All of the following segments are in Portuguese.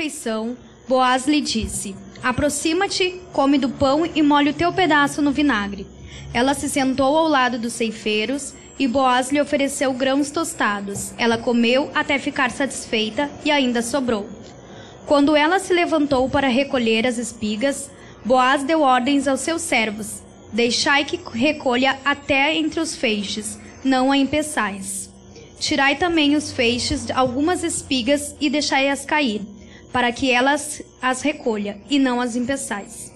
Refeição, Boaz lhe disse: Aproxima-te, come do pão e molhe o teu pedaço no vinagre. Ela se sentou ao lado dos ceifeiros e Boaz lhe ofereceu grãos tostados. Ela comeu até ficar satisfeita e ainda sobrou. Quando ela se levantou para recolher as espigas, Boaz deu ordens aos seus servos: Deixai que recolha até entre os feixes, não a empeçais. Tirai também os feixes algumas espigas e deixai-as cair, para que elas as recolha, e não as empeçais.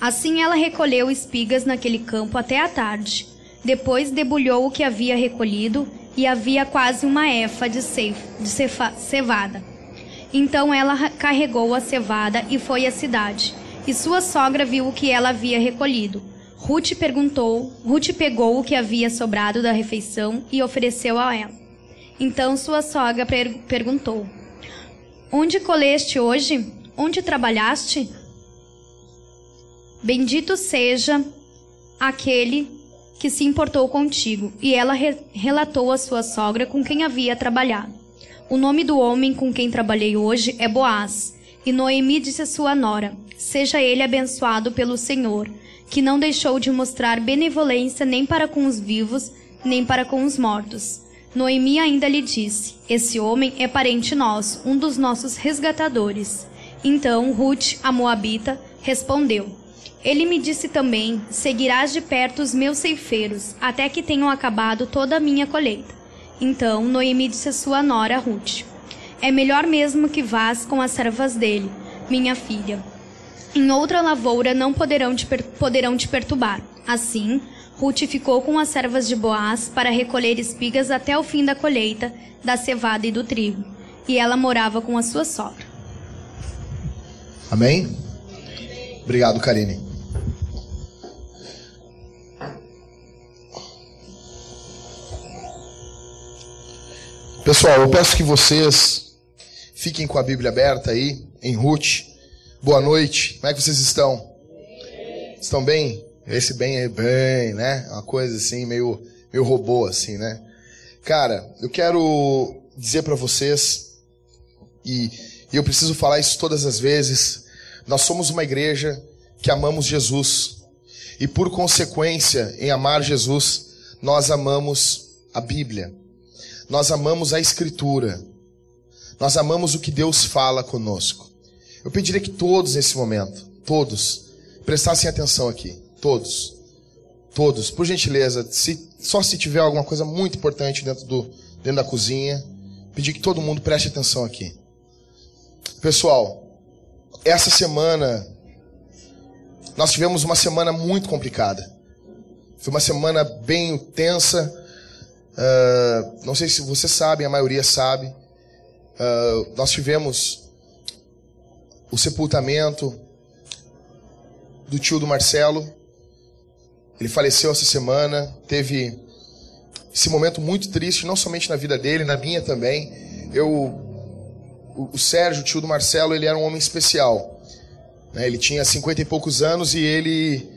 Assim ela recolheu espigas naquele campo até a tarde. Depois debulhou o que havia recolhido, e havia quase uma efa de, de cefa, cevada. Então ela carregou a cevada e foi à cidade. E sua sogra viu o que ela havia recolhido. Ruth perguntou, Ruth pegou o que havia sobrado da refeição e ofereceu a ela. Então sua sogra per perguntou: Onde coleste hoje? Onde trabalhaste? Bendito seja aquele que se importou contigo. E ela re relatou à sua sogra com quem havia trabalhado. O nome do homem com quem trabalhei hoje é Boaz. E Noemi disse à sua nora: Seja ele abençoado pelo Senhor, que não deixou de mostrar benevolência nem para com os vivos, nem para com os mortos. Noemi ainda lhe disse: Esse homem é parente nosso, um dos nossos resgatadores. Então Ruth, a moabita, respondeu: Ele me disse também: Seguirás de perto os meus ceifeiros, até que tenham acabado toda a minha colheita. Então Noemi disse à sua nora Ruth: É melhor mesmo que vás com as servas dele, minha filha. Em outra lavoura não poderão te, poderão te perturbar. Assim, Ruth ficou com as servas de Boaz para recolher espigas até o fim da colheita da cevada e do trigo. E ela morava com a sua sogra. Amém? Obrigado, Karine. Pessoal, eu peço que vocês fiquem com a Bíblia aberta aí, em Ruth. Boa noite. Como é que vocês estão? Estão bem? Esse bem é bem, né? Uma coisa assim, meio, meio robô, assim, né? Cara, eu quero dizer para vocês, e, e eu preciso falar isso todas as vezes, nós somos uma igreja que amamos Jesus. E por consequência, em amar Jesus, nós amamos a Bíblia. Nós amamos a Escritura. Nós amamos o que Deus fala conosco. Eu pediria que todos nesse momento, todos, prestassem atenção aqui. Todos. Todos. Por gentileza, se, só se tiver alguma coisa muito importante dentro, do, dentro da cozinha, pedir que todo mundo preste atenção aqui. Pessoal, essa semana nós tivemos uma semana muito complicada. Foi uma semana bem tensa. Uh, não sei se vocês sabem, a maioria sabe. Uh, nós tivemos o sepultamento do tio do Marcelo. Ele faleceu essa semana. Teve esse momento muito triste, não somente na vida dele, na minha também. Eu, o, Sérgio, o tio do Marcelo, ele era um homem especial. Né? Ele tinha cinquenta e poucos anos e ele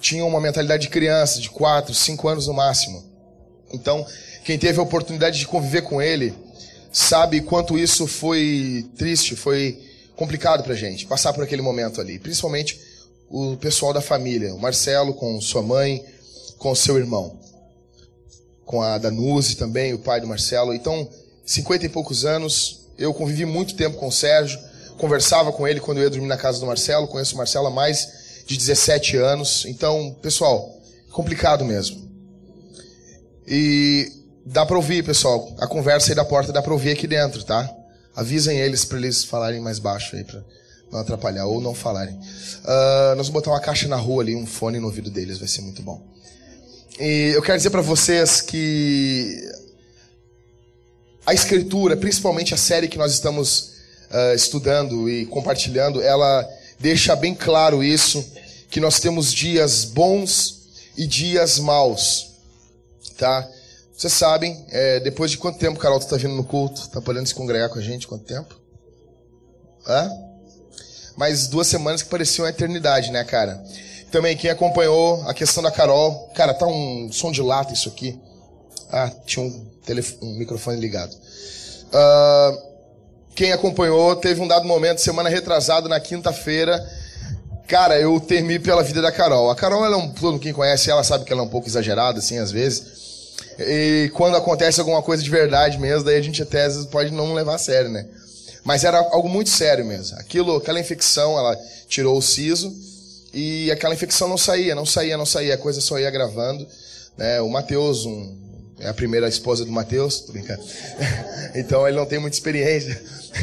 tinha uma mentalidade de criança, de quatro, cinco anos no máximo. Então, quem teve a oportunidade de conviver com ele sabe quanto isso foi triste, foi complicado pra gente passar por aquele momento ali, principalmente o pessoal da família, o Marcelo com sua mãe, com seu irmão, com a Danuse também, o pai do Marcelo. Então, cinquenta e poucos anos, eu convivi muito tempo com o Sérgio, conversava com ele quando eu ia dormir na casa do Marcelo, conheço o Marcelo há mais de 17 anos. Então, pessoal, complicado mesmo. E dá para ouvir, pessoal, a conversa aí da porta dá para ouvir aqui dentro, tá? Avisem eles para eles falarem mais baixo aí, para não atrapalhar ou não falarem. Uh, nós vamos botar uma caixa na rua ali, um fone no ouvido deles, vai ser muito bom. E eu quero dizer para vocês que a escritura, principalmente a série que nós estamos uh, estudando e compartilhando, ela deixa bem claro isso, que nós temos dias bons e dias maus, tá? Vocês sabem, é, depois de quanto tempo, Carol, tu tá vindo no culto? Tá podendo se congregar com a gente? Quanto tempo? Hã? Mais duas semanas que pareciam uma eternidade, né, cara? Também quem acompanhou a questão da Carol. Cara, tá um som de lata isso aqui. Ah, tinha um, telefone, um microfone ligado. Uh, quem acompanhou, teve um dado momento, semana retrasada, na quinta-feira, cara, eu temi pela vida da Carol. A Carol, ela é um, todo quem conhece ela sabe que ela é um pouco exagerada, assim, às vezes. E quando acontece alguma coisa de verdade mesmo, daí a gente até às vezes pode não levar a sério, né? Mas era algo muito sério mesmo. Aquilo, aquela infecção, ela tirou o siso e aquela infecção não saía, não saía, não saía, a coisa só ia gravando. Né? O Matheus, um, é a primeira esposa do Matheus, tô brincando. então ele não tem muita experiência.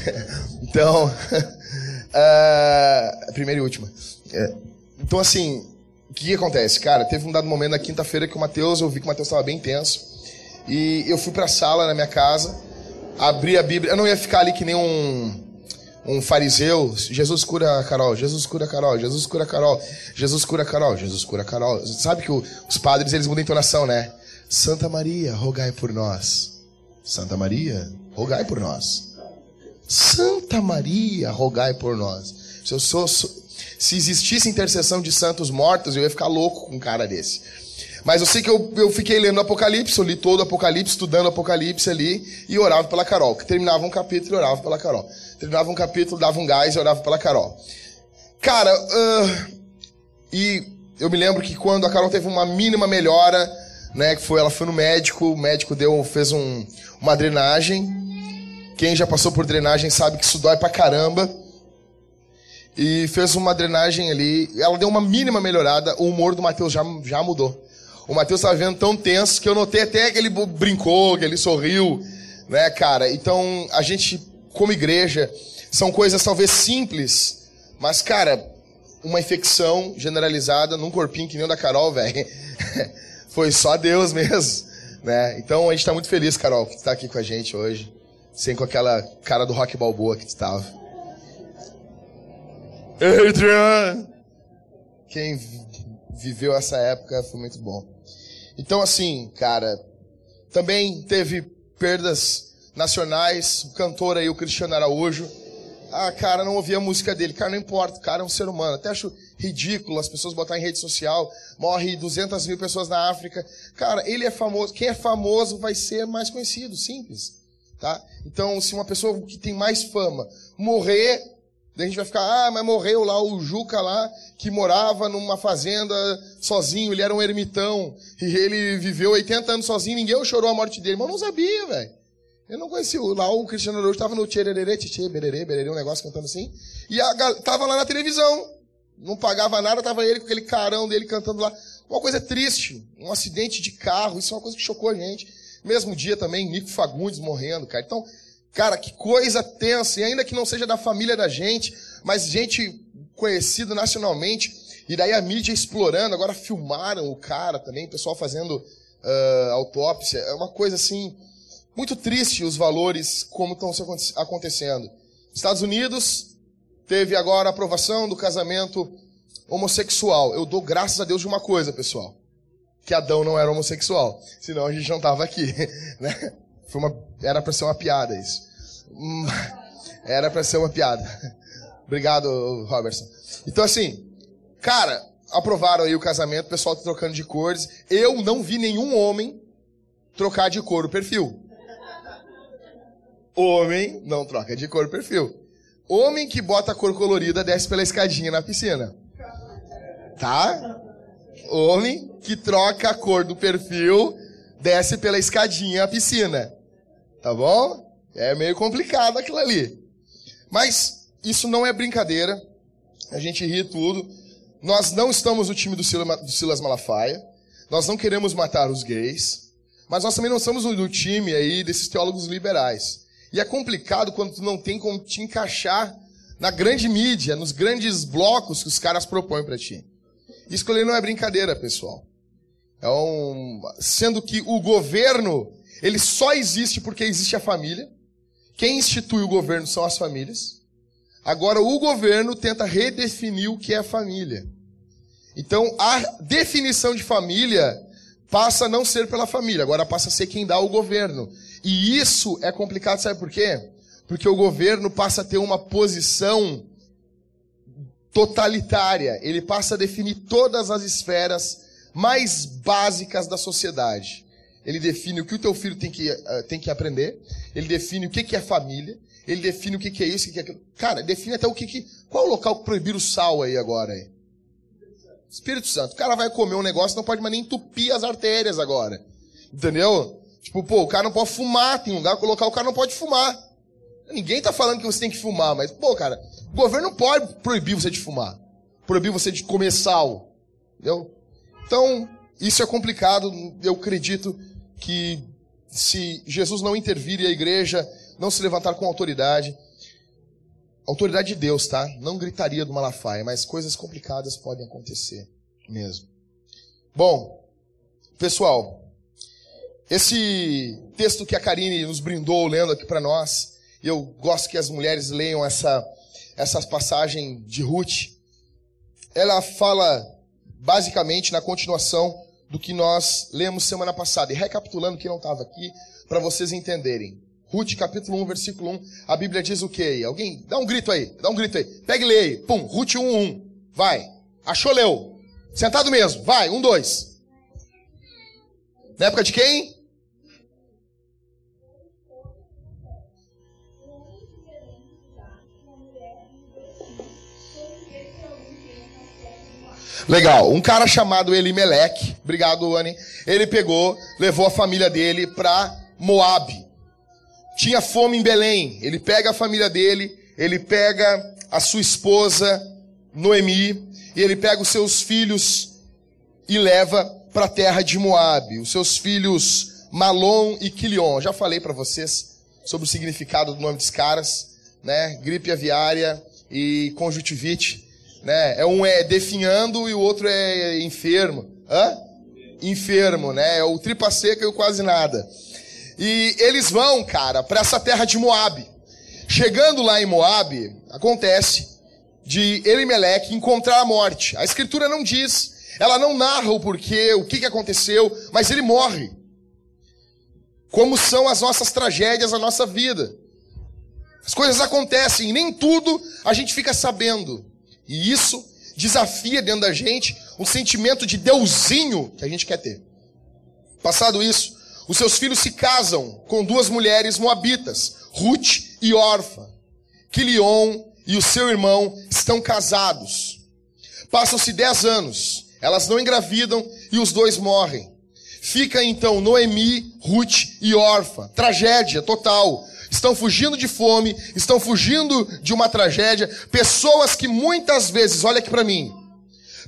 então, uh, primeira e última. É, então assim, o que, acontece? Cara, teve um dado momento na quinta-feira que o Matheus, eu vi que o Matheus estava bem tenso. E eu fui para a sala na minha casa, abri a Bíblia. Eu não ia ficar ali que nem um um fariseu, Jesus cura a Carol, Jesus cura a Carol, Jesus cura a Carol, Jesus cura a Carol, Jesus cura a Carol. Sabe que o, os padres eles mudam a entonação, né? Santa Maria, rogai por nós. Santa Maria, rogai por nós. Santa Maria, rogai por nós. Se eu sou, se existisse intercessão de santos mortos, eu ia ficar louco com um cara desse. Mas eu sei que eu, eu fiquei lendo Apocalipse, eu li todo o Apocalipse, estudando Apocalipse ali, e orava pela Carol. Que terminava um capítulo e orava pela Carol. Terminava um capítulo, dava um gás e orava pela Carol. Cara, uh, e eu me lembro que quando a Carol teve uma mínima melhora, né, que foi, ela foi no médico, o médico deu, fez um, uma drenagem. Quem já passou por drenagem sabe que isso dói pra caramba. E fez uma drenagem ali, ela deu uma mínima melhorada, o humor do Matheus já, já mudou. O Matheus estava vendo tão tenso que eu notei até que ele brincou, que ele sorriu, né, cara? Então, a gente, como igreja, são coisas talvez simples, mas, cara, uma infecção generalizada num corpinho que nem o da Carol, velho. Foi só Deus mesmo, né? Então, a gente está muito feliz, Carol, que está aqui com a gente hoje. Sem com aquela cara do rock balboa que tu estava. Adrian! Quem viveu essa época foi muito bom. Então, assim, cara, também teve perdas nacionais. O cantor aí, o Cristiano Araújo. Ah, cara, não ouvia a música dele. Cara, não importa, cara é um ser humano. Até acho ridículo as pessoas botarem em rede social. Morre 200 mil pessoas na África. Cara, ele é famoso. Quem é famoso vai ser mais conhecido, simples. Tá? Então, se uma pessoa que tem mais fama morrer, Daí a gente vai ficar, ah, mas morreu lá o Juca lá, que morava numa fazenda sozinho, ele era um ermitão, e ele viveu 80 anos sozinho, ninguém chorou a morte dele, mas eu não sabia, velho. Eu não conhecia, lá o Cristiano Ronaldo estava no tchererê, tchê, bererê, bererê, um negócio cantando assim, e a, tava lá na televisão, não pagava nada, tava ele com aquele carão dele cantando lá. Uma coisa triste, um acidente de carro, isso é uma coisa que chocou a gente. Mesmo dia também, Nico Fagundes morrendo, cara. Então, Cara, que coisa tensa, e ainda que não seja da família da gente, mas gente conhecida nacionalmente, e daí a mídia explorando, agora filmaram o cara também, o pessoal fazendo uh, autópsia, é uma coisa assim, muito triste os valores como estão acontecendo. Estados Unidos teve agora a aprovação do casamento homossexual. Eu dou graças a Deus de uma coisa, pessoal. Que Adão não era homossexual. Senão a gente não tava aqui, né? Foi uma, era para ser uma piada isso. Hum, era para ser uma piada. Obrigado, Robertson. Então assim, cara, aprovaram aí o casamento, o pessoal tá trocando de cores. Eu não vi nenhum homem trocar de cor o perfil. Homem não troca de cor o perfil. Homem que bota cor colorida desce pela escadinha na piscina. Tá? Homem que troca a cor do perfil desce pela escadinha na piscina. Tá bom? É meio complicado aquilo ali. Mas isso não é brincadeira. A gente ri tudo. Nós não estamos no time do Silas Malafaia. Nós não queremos matar os gays. Mas nós também não somos do time aí desses teólogos liberais. E é complicado quando tu não tem como te encaixar na grande mídia, nos grandes blocos que os caras propõem para ti. Isso não é brincadeira, pessoal. É um... Sendo que o governo ele só existe porque existe a família. Quem institui o governo são as famílias. Agora, o governo tenta redefinir o que é família. Então, a definição de família passa a não ser pela família, agora passa a ser quem dá o governo. E isso é complicado, sabe por quê? Porque o governo passa a ter uma posição totalitária. Ele passa a definir todas as esferas mais básicas da sociedade. Ele define o que o teu filho tem que, uh, tem que aprender, ele define o que, que é família, ele define o que, que é isso, o que, que é aquilo. Cara, define até o que, que. Qual é o local que proibir o sal aí agora? Aí? Espírito Santo. O cara vai comer um negócio, não pode mais nem entupir as artérias agora. Entendeu? Tipo, pô, o cara não pode fumar, tem um lugar colocar, o cara não pode fumar. Ninguém tá falando que você tem que fumar, mas, pô, cara, o governo não pode proibir você de fumar. Proibir você de comer sal. Entendeu? Então, isso é complicado. Eu acredito que se Jesus não intervir e a igreja não se levantar com autoridade, autoridade de Deus, tá? Não gritaria do Malafaia, mas coisas complicadas podem acontecer mesmo. Bom, pessoal, esse texto que a Karine nos brindou lendo aqui para nós, eu gosto que as mulheres leiam essa, essa passagem de Ruth. Ela fala basicamente na continuação do que nós lemos semana passada. E recapitulando quem não estava aqui, para vocês entenderem. Ruth capítulo 1, versículo 1, a Bíblia diz o que Alguém, dá um grito aí, dá um grito aí. Pegue e leia aí. Pum, Ruth 1, 1. Vai. Achou, leu. Sentado mesmo. Vai, 1, 2. Na época de quem? Legal. Um cara chamado Elimelech, obrigado, Anne. Ele pegou, levou a família dele para Moab. Tinha fome em Belém. Ele pega a família dele, ele pega a sua esposa, Noemi, e ele pega os seus filhos e leva para a terra de Moab. Os seus filhos Malom e Quilion. Já falei para vocês sobre o significado do nome dos caras, né? Gripe aviária e conjuntivite né? É um é definhando e o outro é enfermo. Hã? Enfermo, né? É o tripa seca e o quase nada. E eles vão, cara, para essa terra de Moab. Chegando lá em Moab, acontece de Elimelech encontrar a morte. A escritura não diz, ela não narra o porquê, o que, que aconteceu, mas ele morre. Como são as nossas tragédias na nossa vida. As coisas acontecem, e nem tudo a gente fica sabendo. E isso desafia dentro da gente um sentimento de deusinho que a gente quer ter. Passado isso, os seus filhos se casam com duas mulheres moabitas, Ruth e Orfa. Quilion e o seu irmão estão casados. Passam-se dez anos, elas não engravidam e os dois morrem. Fica então Noemi, Ruth e Orfa. Tragédia total estão fugindo de fome, estão fugindo de uma tragédia, pessoas que muitas vezes, olha aqui para mim,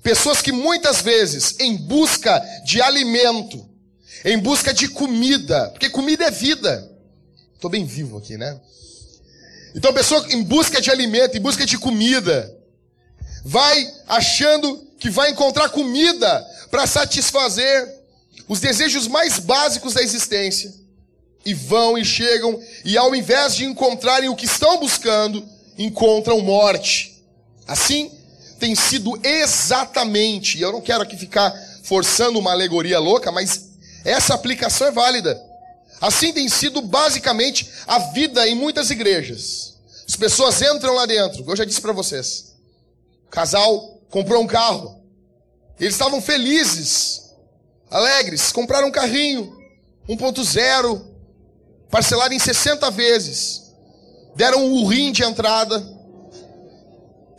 pessoas que muitas vezes em busca de alimento, em busca de comida, porque comida é vida. Estou bem vivo aqui, né? Então, pessoa em busca de alimento, em busca de comida, vai achando que vai encontrar comida para satisfazer os desejos mais básicos da existência e vão e chegam, e ao invés de encontrarem o que estão buscando, encontram morte. Assim tem sido exatamente, e eu não quero aqui ficar forçando uma alegoria louca, mas essa aplicação é válida. Assim tem sido basicamente a vida em muitas igrejas. As pessoas entram lá dentro, eu já disse para vocês. O casal comprou um carro. Eles estavam felizes, alegres, compraram um carrinho 1.0, parcelado em 60 vezes, deram um rim de entrada,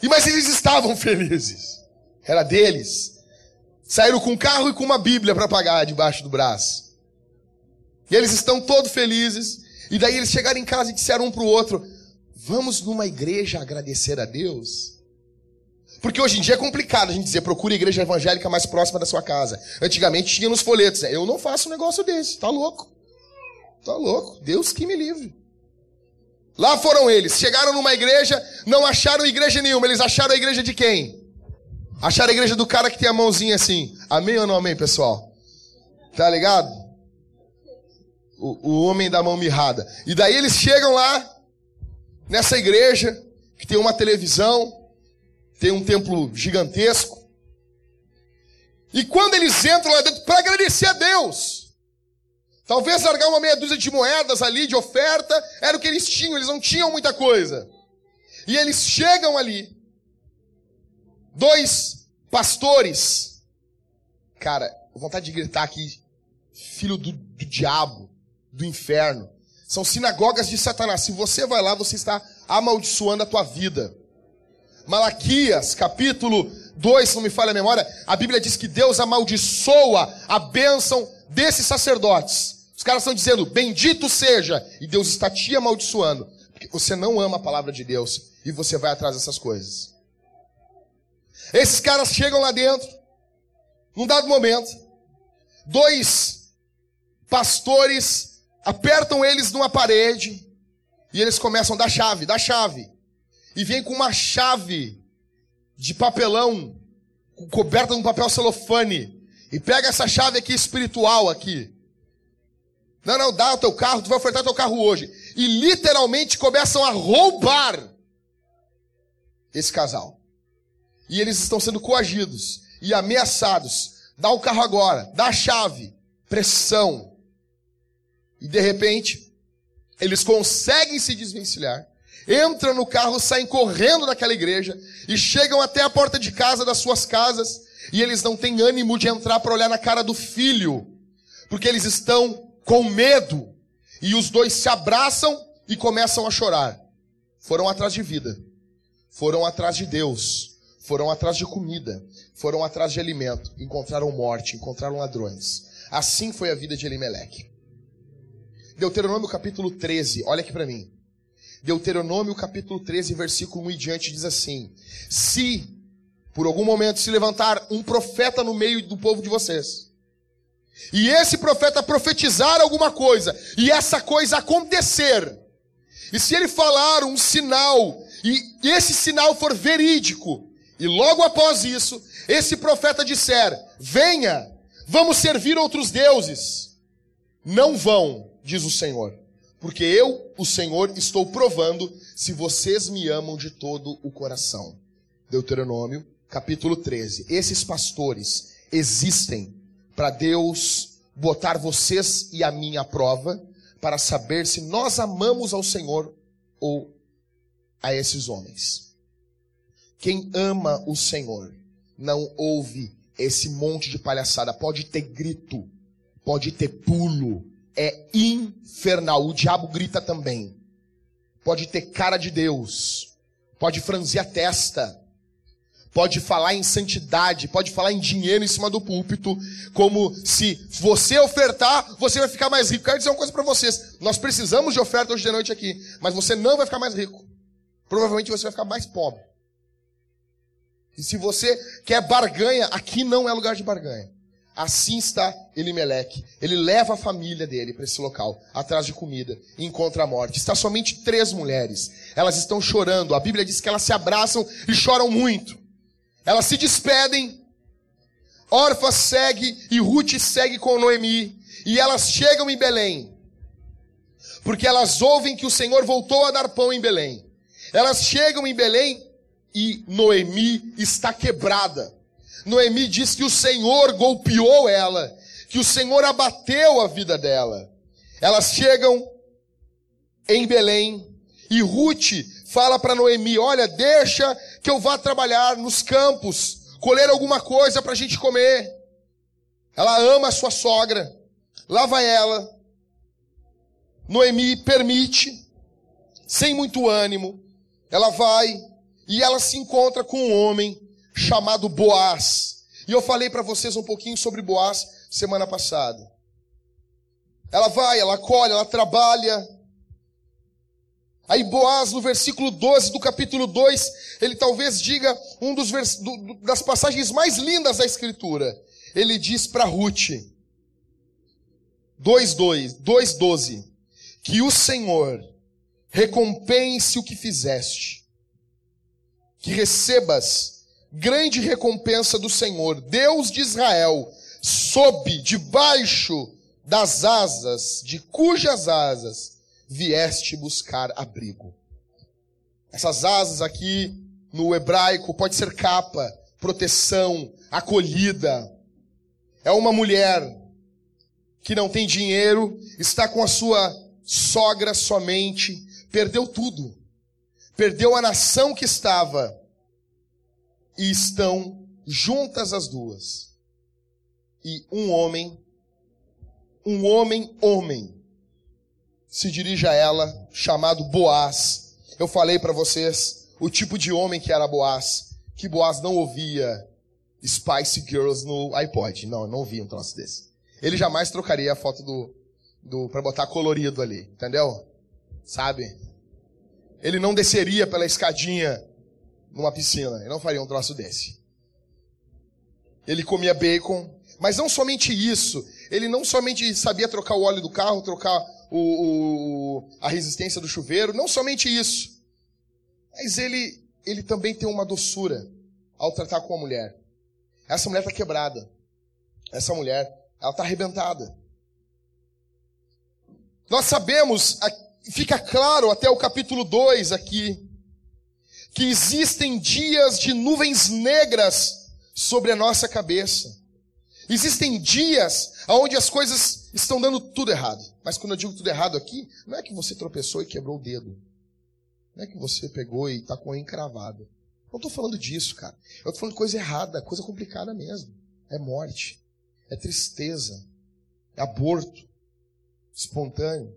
e mas eles estavam felizes, era deles. Saíram com um carro e com uma Bíblia para pagar debaixo do braço. E eles estão todos felizes. E daí eles chegaram em casa e disseram um para o outro: Vamos numa igreja agradecer a Deus? Porque hoje em dia é complicado a gente dizer procure a igreja evangélica mais próxima da sua casa. Antigamente tinha nos folhetos. Né? Eu não faço um negócio desse, tá louco? Tá louco, Deus que me livre. Lá foram eles, chegaram numa igreja, não acharam igreja nenhuma, eles acharam a igreja de quem? Acharam a igreja do cara que tem a mãozinha assim. Amém ou não amém, pessoal? Tá ligado? O, o homem da mão mirrada. E daí eles chegam lá, nessa igreja, que tem uma televisão, tem um templo gigantesco. E quando eles entram lá dentro, para agradecer a Deus, Talvez largar uma meia dúzia de moedas ali de oferta era o que eles tinham, eles não tinham muita coisa. E eles chegam ali. Dois pastores. Cara, vontade de gritar aqui, filho do, do diabo, do inferno. São sinagogas de Satanás. Se você vai lá, você está amaldiçoando a tua vida. Malaquias, capítulo 2, se não me falha a memória, a Bíblia diz que Deus amaldiçoa a bênção desses sacerdotes. Caras estão dizendo, bendito seja, e Deus está te amaldiçoando, porque você não ama a palavra de Deus e você vai atrás dessas coisas. Esses caras chegam lá dentro, num dado momento, dois pastores apertam eles numa parede e eles começam a dar chave, dar chave. E vem com uma chave de papelão coberta de um papel celofane e pega essa chave aqui espiritual aqui. Não, não, dá o teu carro, tu vai ofertar teu carro hoje. E literalmente começam a roubar esse casal. E eles estão sendo coagidos e ameaçados. Dá o carro agora, dá a chave, pressão. E de repente, eles conseguem se desvencilhar, entram no carro, saem correndo daquela igreja e chegam até a porta de casa das suas casas e eles não têm ânimo de entrar para olhar na cara do filho, porque eles estão com medo. E os dois se abraçam e começam a chorar. Foram atrás de vida, foram atrás de Deus, foram atrás de comida, foram atrás de alimento, encontraram morte, encontraram ladrões. Assim foi a vida de Elimeleque. Deuteronômio capítulo 13, olha aqui para mim. Deuteronômio capítulo 13, versículo 1 e diante diz assim: Se por algum momento se levantar um profeta no meio do povo de vocês, e esse profeta profetizar alguma coisa, e essa coisa acontecer, e se ele falar um sinal, e esse sinal for verídico, e logo após isso, esse profeta disser: Venha, vamos servir outros deuses. Não vão, diz o Senhor, porque eu, o Senhor, estou provando se vocês me amam de todo o coração. Deuteronômio, capítulo 13. Esses pastores existem para Deus botar vocês e a à prova, para saber se nós amamos ao Senhor ou a esses homens. Quem ama o Senhor não ouve esse monte de palhaçada. Pode ter grito, pode ter pulo. É infernal. O diabo grita também. Pode ter cara de Deus. Pode franzir a testa. Pode falar em santidade, pode falar em dinheiro em cima do púlpito, como se você ofertar, você vai ficar mais rico. Quero dizer uma coisa para vocês: nós precisamos de oferta hoje de noite aqui, mas você não vai ficar mais rico. Provavelmente você vai ficar mais pobre. E se você quer barganha, aqui não é lugar de barganha. Assim está Elimeleque. Ele leva a família dele para esse local, atrás de comida, e encontra a morte. Está somente três mulheres. Elas estão chorando. A Bíblia diz que elas se abraçam e choram muito. Elas se despedem. Orfa segue e Ruth segue com Noemi. E elas chegam em Belém. Porque elas ouvem que o Senhor voltou a dar pão em Belém. Elas chegam em Belém e Noemi está quebrada. Noemi diz que o Senhor golpeou ela, que o Senhor abateu a vida dela. Elas chegam em Belém e Ruth fala para Noemi: Olha, deixa que eu vá trabalhar nos campos, colher alguma coisa para a gente comer. Ela ama a sua sogra, lá vai ela. Noemi permite, sem muito ânimo, ela vai, e ela se encontra com um homem chamado Boaz. E eu falei para vocês um pouquinho sobre Boaz semana passada. Ela vai, ela colhe, ela trabalha. Aí Boaz, no versículo 12 do capítulo 2, ele talvez diga um dos vers... do, das passagens mais lindas da Escritura. Ele diz para Ruth, 2,12, que o Senhor recompense o que fizeste que recebas grande recompensa do Senhor, Deus de Israel, sob, debaixo das asas, de cujas asas vieste buscar abrigo. Essas asas aqui no hebraico pode ser capa, proteção, acolhida. É uma mulher que não tem dinheiro, está com a sua sogra somente, perdeu tudo perdeu a nação que estava e estão juntas as duas. E um homem um homem homem se dirige a ela, chamado Boaz. Eu falei para vocês o tipo de homem que era Boaz, que Boaz não ouvia Spice Girls no iPod. Não, não ouvia um troço desse. Ele jamais trocaria a foto do, do para botar colorido ali, entendeu? Sabe? Ele não desceria pela escadinha numa piscina. Ele não faria um troço desse. Ele comia bacon, mas não somente isso. Ele não somente sabia trocar o óleo do carro, trocar o, o, a resistência do chuveiro, não somente isso. Mas ele, ele também tem uma doçura ao tratar com a mulher. Essa mulher está quebrada. Essa mulher, ela está arrebentada. Nós sabemos, fica claro até o capítulo 2 aqui, que existem dias de nuvens negras sobre a nossa cabeça. Existem dias onde as coisas estão dando tudo errado. Mas quando eu digo tudo errado aqui, não é que você tropeçou e quebrou o dedo. Não é que você pegou e está com a encravada. Não estou falando disso, cara. Eu estou falando coisa errada, coisa complicada mesmo. É morte, é tristeza, é aborto espontâneo,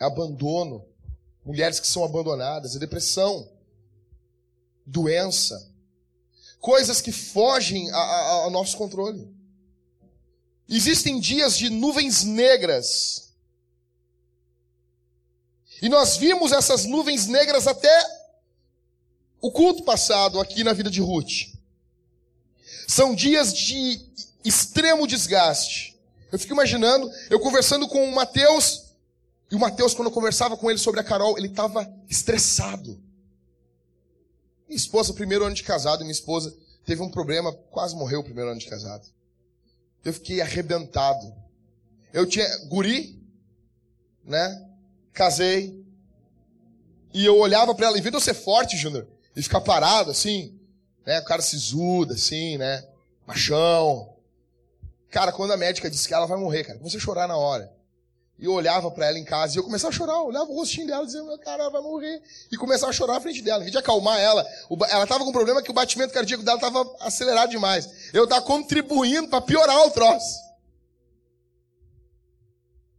é abandono, mulheres que são abandonadas, é depressão, doença, coisas que fogem ao nosso controle. Existem dias de nuvens negras. E nós vimos essas nuvens negras até o culto passado aqui na vida de Ruth. São dias de extremo desgaste. Eu fico imaginando, eu conversando com o Mateus, e o Mateus, quando eu conversava com ele sobre a Carol, ele estava estressado. Minha esposa, primeiro ano de casado, minha esposa teve um problema, quase morreu o primeiro ano de casado. Eu fiquei arrebentado. Eu tinha guri, né? Casei. E eu olhava para ela, em vez de eu ser forte, Júnior, e ficar parado assim, né? O cara sisuda, assim, né? Machão. Cara, quando a médica disse que ela vai morrer, cara, comecei a chorar na hora. E eu olhava para ela em casa e eu começava a chorar, eu olhava o rostinho dela dizia, meu cara, vai morrer. E começava a chorar na frente dela. Em vez de acalmar ela, ela tava com um problema que o batimento cardíaco dela tava acelerado demais. Eu tava contribuindo para piorar o troço.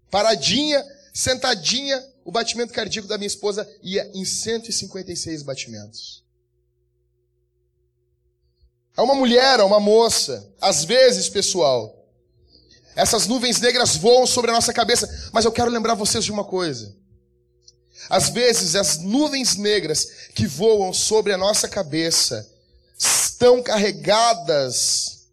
Paradinha, sentadinha, o batimento cardíaco da minha esposa ia em 156 batimentos. É uma mulher, é uma moça. Às vezes, pessoal, essas nuvens negras voam sobre a nossa cabeça, mas eu quero lembrar vocês de uma coisa. Às vezes, as nuvens negras que voam sobre a nossa cabeça estão carregadas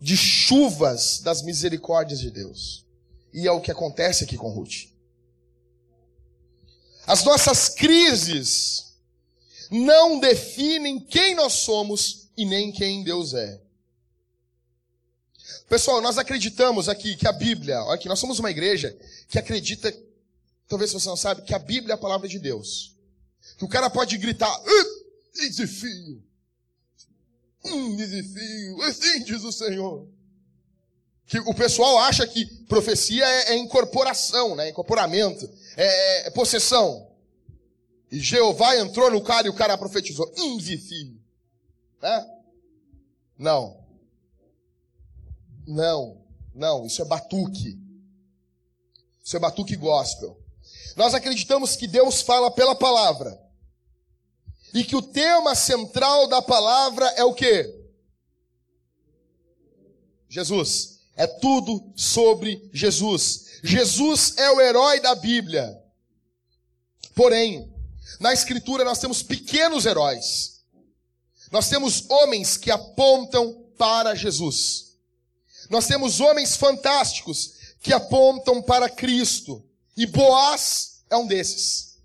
de chuvas das misericórdias de Deus. E é o que acontece aqui com Ruth. As nossas crises não definem quem nós somos e nem quem Deus é. Pessoal, nós acreditamos aqui que a Bíblia, olha aqui, nós somos uma igreja que acredita, talvez você não sabe, que a Bíblia é a palavra de Deus. Que o cara pode gritar, desafio, um desafio, assim diz o Senhor. Que o pessoal acha que profecia é, é incorporação, né? Incorporamento, é, é, possessão. E Jeová entrou no cara e o cara profetizou, um desafio. Né? Não. Não, não, isso é batuque. Isso é batuque gospel. Nós acreditamos que Deus fala pela palavra. E que o tema central da palavra é o quê? Jesus. É tudo sobre Jesus. Jesus é o herói da Bíblia. Porém, na Escritura nós temos pequenos heróis. Nós temos homens que apontam para Jesus. Nós temos homens fantásticos que apontam para Cristo. E Boaz é um desses.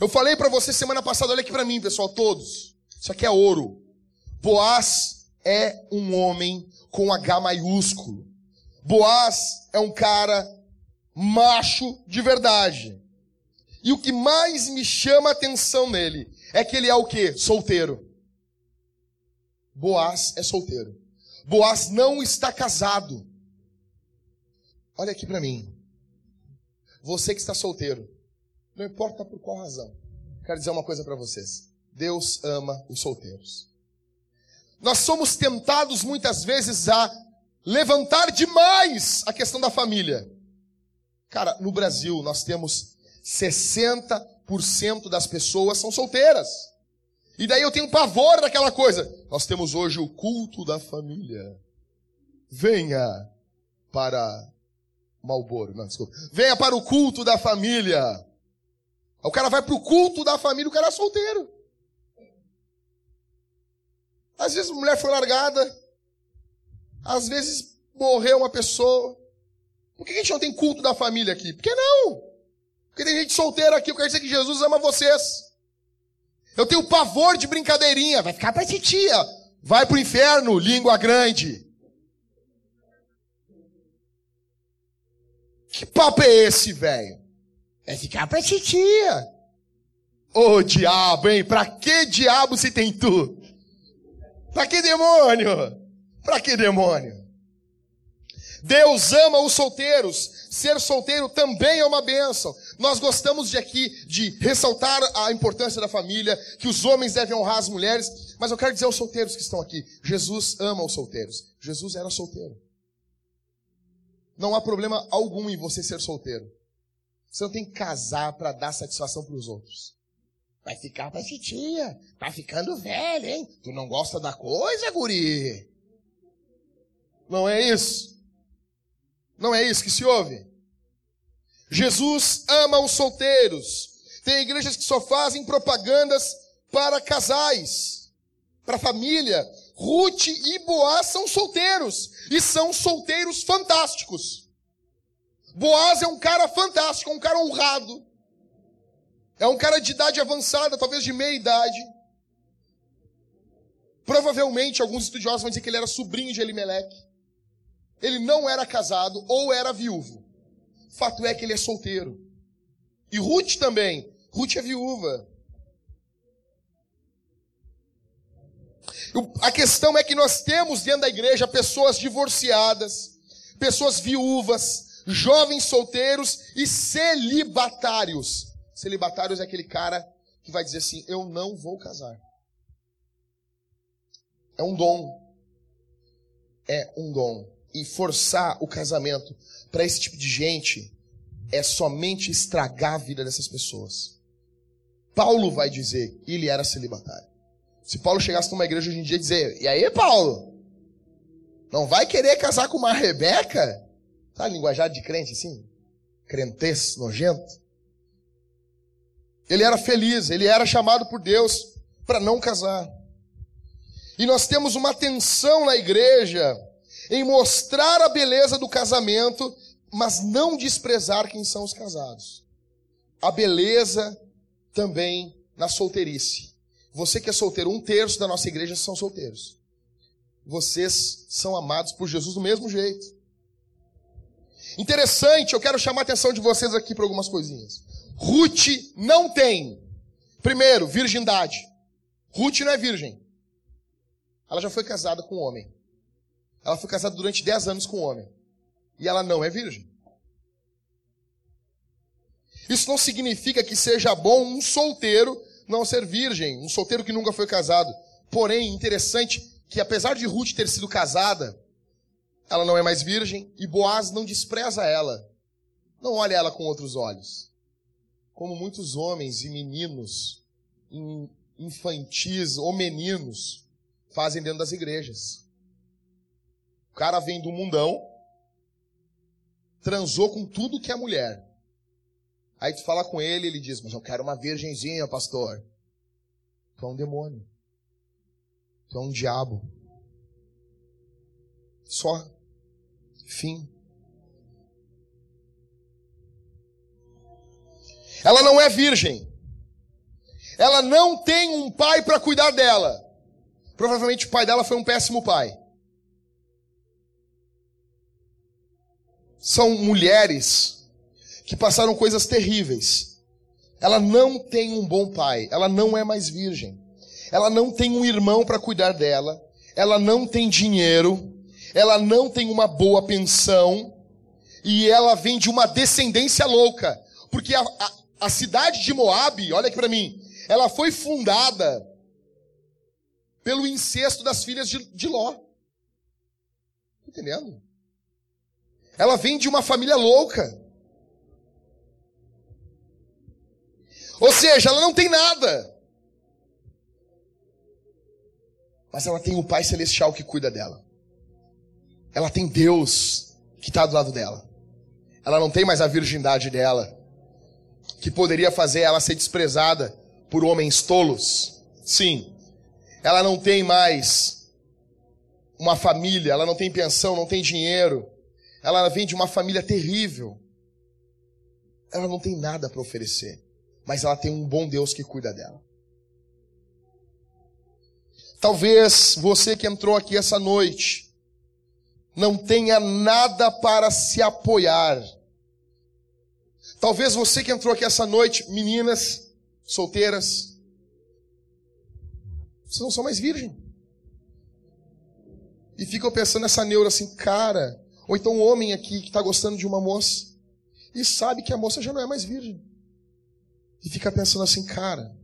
Eu falei para você semana passada, olha aqui para mim, pessoal, todos. Isso aqui é ouro. Boaz é um homem com H maiúsculo. Boaz é um cara macho de verdade. E o que mais me chama a atenção nele é que ele é o quê? Solteiro. Boaz é solteiro. Boaz não está casado. Olha aqui para mim. Você que está solteiro, não importa por qual razão. Quero dizer uma coisa para vocês. Deus ama os solteiros. Nós somos tentados muitas vezes a levantar demais a questão da família. Cara, no Brasil nós temos 60% das pessoas são solteiras. E daí eu tenho pavor daquela coisa. Nós temos hoje o culto da família. Venha para Malboro, não, desculpa. Venha para o culto da família. O cara vai para o culto da família, o cara é solteiro. Às vezes a mulher foi largada. Às vezes morreu uma pessoa. Por que a gente não tem culto da família aqui? Por que não? Porque tem gente solteira aqui. Eu quero dizer que Jesus ama vocês. Eu tenho pavor de brincadeirinha. Vai ficar pra titia. Vai pro inferno, língua grande. Que papo é esse, velho? É ficar pra titia. Ô oh, diabo, hein? Pra que diabo se tem tu? Pra que demônio? Pra que demônio? Deus ama os solteiros. Ser solteiro também é uma bênção. Nós gostamos de aqui de ressaltar a importância da família, que os homens devem honrar as mulheres, mas eu quero dizer aos solteiros que estão aqui, Jesus ama os solteiros. Jesus era solteiro. Não há problema algum em você ser solteiro. Você não tem que casar para dar satisfação para os outros. Vai ficar pra titia. Tá ficando velho, hein? Tu não gosta da coisa, guri? Não é isso? Não é isso que se ouve? Jesus ama os solteiros. Tem igrejas que só fazem propagandas para casais, para família. Ruth e Boaz são solteiros e são solteiros fantásticos. Boaz é um cara fantástico, um cara honrado. É um cara de idade avançada, talvez de meia idade. Provavelmente alguns estudiosos vão dizer que ele era sobrinho de Elimelech ele não era casado ou era viúvo. Fato é que ele é solteiro. E Ruth também. Ruth é viúva. A questão é que nós temos dentro da igreja pessoas divorciadas, pessoas viúvas, jovens solteiros e celibatários. Celibatários é aquele cara que vai dizer assim: Eu não vou casar. É um dom. É um dom e forçar o casamento para esse tipo de gente é somente estragar a vida dessas pessoas. Paulo vai dizer, ele era celibatário. Se Paulo chegasse numa igreja hoje em dia e dizer, e aí, Paulo? Não vai querer casar com uma Rebeca? Sabe, linguajar de crente assim? Crentez, nojento. Ele era feliz, ele era chamado por Deus para não casar. E nós temos uma tensão na igreja em mostrar a beleza do casamento, mas não desprezar quem são os casados. A beleza também na solteirice. Você que é solteiro, um terço da nossa igreja são solteiros. Vocês são amados por Jesus do mesmo jeito. Interessante, eu quero chamar a atenção de vocês aqui para algumas coisinhas. Ruth não tem, primeiro, virgindade. Ruth não é virgem. Ela já foi casada com um homem. Ela foi casada durante 10 anos com um homem. E ela não é virgem. Isso não significa que seja bom um solteiro não ser virgem, um solteiro que nunca foi casado. Porém, interessante que apesar de Ruth ter sido casada, ela não é mais virgem e Boaz não despreza ela. Não olha ela com outros olhos. Como muitos homens e meninos infantis ou meninos fazem dentro das igrejas. O cara vem do mundão, transou com tudo que é mulher. Aí tu fala com ele, ele diz, mas eu quero uma virgenzinha, pastor. Tu é um demônio. Tu é um diabo. Só. Fim. Ela não é virgem. Ela não tem um pai para cuidar dela. Provavelmente o pai dela foi um péssimo pai. São mulheres que passaram coisas terríveis. Ela não tem um bom pai, ela não é mais virgem. Ela não tem um irmão para cuidar dela, ela não tem dinheiro, ela não tem uma boa pensão e ela vem de uma descendência louca, porque a, a, a cidade de Moabe, olha aqui para mim, ela foi fundada pelo incesto das filhas de, de Ló. Entendendo? Ela vem de uma família louca. Ou seja, ela não tem nada. Mas ela tem o um Pai Celestial que cuida dela. Ela tem Deus que está do lado dela. Ela não tem mais a virgindade dela, que poderia fazer ela ser desprezada por homens tolos. Sim, ela não tem mais uma família, ela não tem pensão, não tem dinheiro. Ela vem de uma família terrível. Ela não tem nada para oferecer, mas ela tem um bom Deus que cuida dela. Talvez você que entrou aqui essa noite não tenha nada para se apoiar. Talvez você que entrou aqui essa noite, meninas solteiras, vocês não são mais virgem. E ficam pensando nessa neura assim, cara, ou então um homem aqui que está gostando de uma moça e sabe que a moça já não é mais virgem. E fica pensando assim, cara,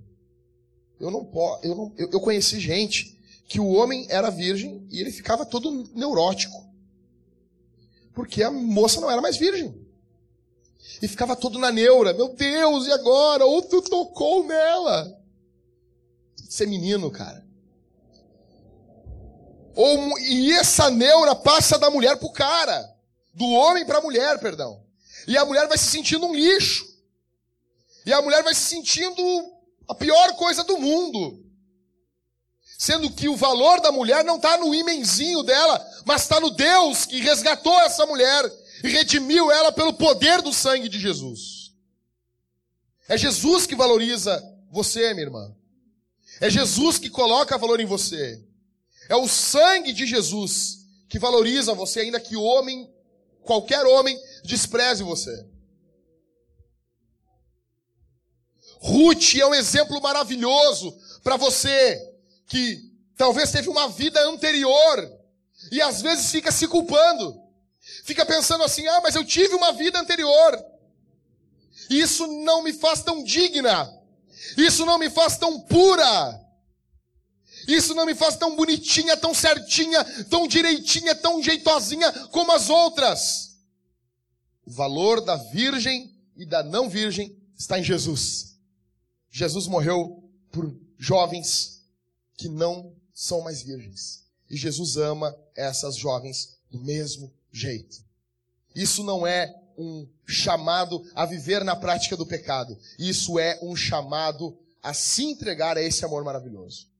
eu não posso, eu, não, eu, eu conheci gente que o homem era virgem e ele ficava todo neurótico. Porque a moça não era mais virgem. E ficava todo na neura. Meu Deus, e agora? Outro tocou nela. Ser menino, cara. Ou, e essa neura passa da mulher pro cara. Do homem para a mulher, perdão. E a mulher vai se sentindo um lixo. E a mulher vai se sentindo a pior coisa do mundo. Sendo que o valor da mulher não está no imenzinho dela, mas está no Deus que resgatou essa mulher e redimiu ela pelo poder do sangue de Jesus. É Jesus que valoriza você, minha irmã. É Jesus que coloca valor em você. É o sangue de Jesus que valoriza você, ainda que homem, qualquer homem, despreze você. Ruth é um exemplo maravilhoso para você que talvez teve uma vida anterior e às vezes fica se culpando. Fica pensando assim: "Ah, mas eu tive uma vida anterior. Isso não me faz tão digna. Isso não me faz tão pura. Isso não me faz tão bonitinha, tão certinha, tão direitinha, tão jeitosinha como as outras. O valor da virgem e da não virgem está em Jesus. Jesus morreu por jovens que não são mais virgens. E Jesus ama essas jovens do mesmo jeito. Isso não é um chamado a viver na prática do pecado. Isso é um chamado a se entregar a esse amor maravilhoso.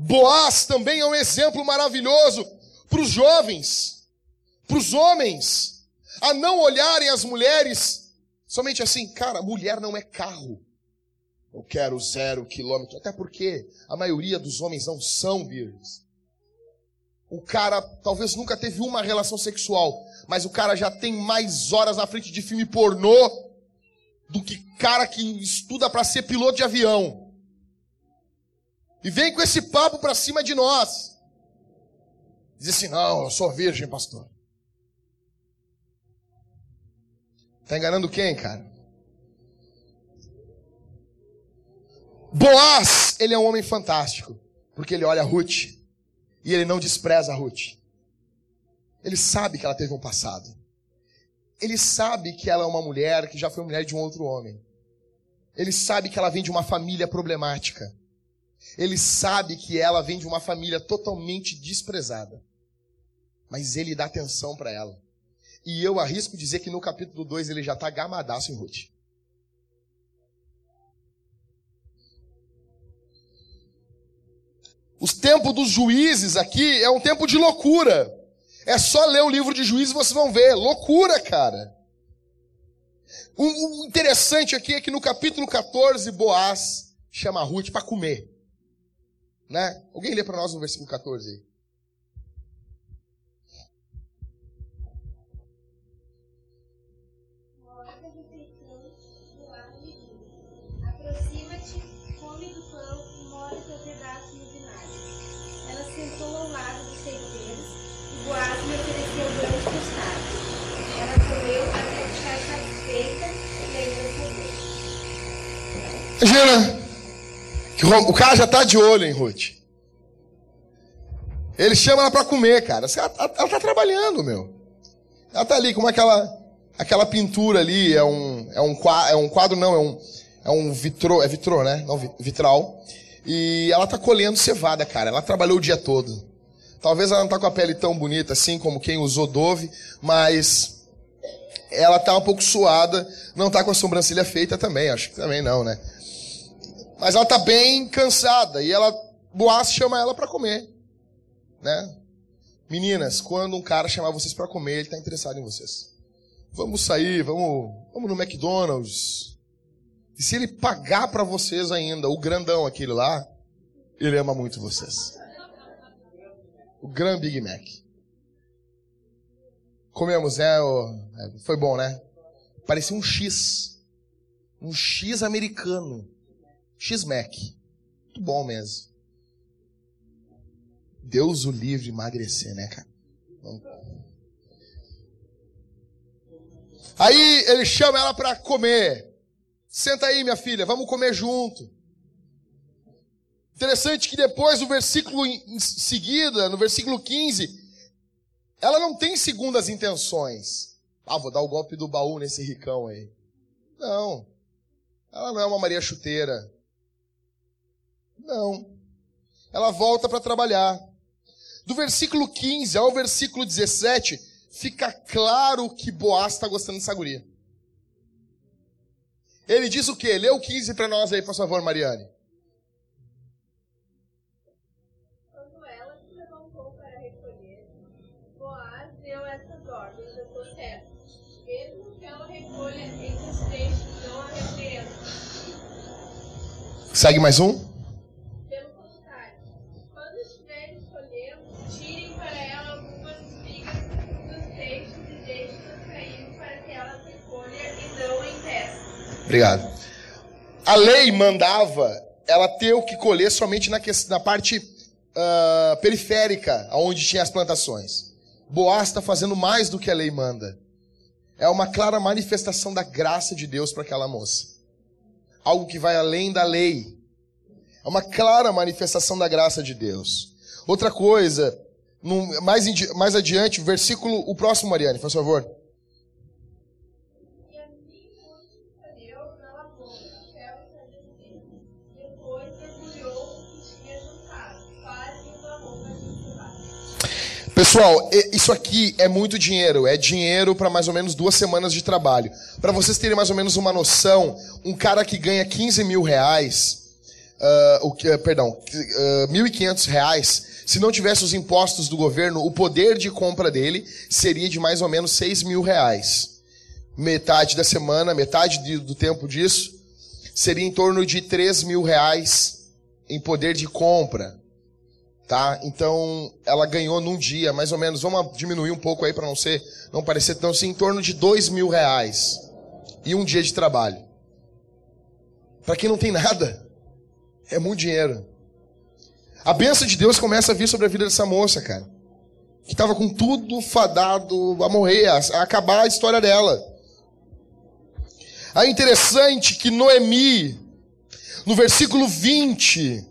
Boaz também é um exemplo maravilhoso para os jovens, para os homens, a não olharem as mulheres somente assim, cara, mulher não é carro. Eu quero zero quilômetro, até porque a maioria dos homens não são virgens. O cara talvez nunca teve uma relação sexual, mas o cara já tem mais horas na frente de filme pornô do que cara que estuda para ser piloto de avião. E vem com esse papo para cima de nós. Diz assim: não, eu sou virgem, pastor. Está enganando quem, cara? Boaz, ele é um homem fantástico, porque ele olha a Ruth e ele não despreza a Ruth. Ele sabe que ela teve um passado. Ele sabe que ela é uma mulher que já foi mulher de um outro homem. Ele sabe que ela vem de uma família problemática. Ele sabe que ela vem de uma família totalmente desprezada. Mas ele dá atenção para ela. E eu arrisco dizer que no capítulo 2 ele já está gamadaço em Ruth. Os tempos dos juízes aqui é um tempo de loucura. É só ler o livro de juízes e vocês vão ver. Loucura, cara. O interessante aqui é que no capítulo 14, Boaz chama Ruth para comer. Né? Alguém lê para nós o versículo 14 aí. E. Imagina, o cara já está de olho em Ruth. Ele chama ela para comer, cara. Ela, ela, ela tá trabalhando, meu. Ela tá ali, como aquela, aquela pintura ali, é um, é um, é um quadro, não, é um, é um vitrô, é vitrô, né? Não, vitral. E ela tá colhendo cevada, cara. Ela trabalhou o dia todo. Talvez ela não tá com a pele tão bonita assim como quem usou Dove, mas ela tá um pouco suada, não tá com a sobrancelha feita também, acho que também não, né? Mas ela tá bem cansada e ela Boaz chama ela para comer, né? Meninas, quando um cara chamar vocês para comer, ele tá interessado em vocês. Vamos sair, vamos, vamos no McDonald's. E se ele pagar para vocês ainda, o grandão aquele lá, ele ama muito vocês. O Grand Big Mac. Comemos, né? Foi bom, né? Parecia um X. Um X americano. X-Mac. Muito bom mesmo. Deus o livre emagrecer, né, cara? Aí ele chama ela para comer. Senta aí, minha filha, vamos comer junto. Interessante que depois, no versículo em seguida, no versículo 15, ela não tem segundas intenções. Ah, vou dar o golpe do baú nesse ricão aí. Não. Ela não é uma Maria Chuteira. Não. Ela volta para trabalhar. Do versículo 15 ao versículo 17, fica claro que Boaz está gostando dessa guria. Ele diz o quê? Lê o 15 para nós aí, por favor, Mariane. Segue mais um. Obrigado. A lei mandava ela ter o que colher somente na, na parte uh, periférica, onde tinha as plantações. Boaz está fazendo mais do que a lei manda. É uma clara manifestação da graça de Deus para aquela moça algo que vai além da lei. É uma clara manifestação da graça de Deus. Outra coisa, mais, mais adiante, versículo, o próximo, Mariane, por favor. Pessoal, isso aqui é muito dinheiro. É dinheiro para mais ou menos duas semanas de trabalho. Para vocês terem mais ou menos uma noção, um cara que ganha 15 mil reais, uh, uh, perdão, uh, 1.500 reais, se não tivesse os impostos do governo, o poder de compra dele seria de mais ou menos 6 mil reais. Metade da semana, metade de, do tempo disso, seria em torno de 3 mil reais em poder de compra. Tá? Então, ela ganhou num dia, mais ou menos, vamos diminuir um pouco aí para não ser, não parecer tão assim, em torno de dois mil reais. E um dia de trabalho. Para quem não tem nada, é muito dinheiro. A bênção de Deus começa a vir sobre a vida dessa moça, cara. Que estava com tudo fadado a morrer, a acabar a história dela. É interessante que Noemi, no versículo 20,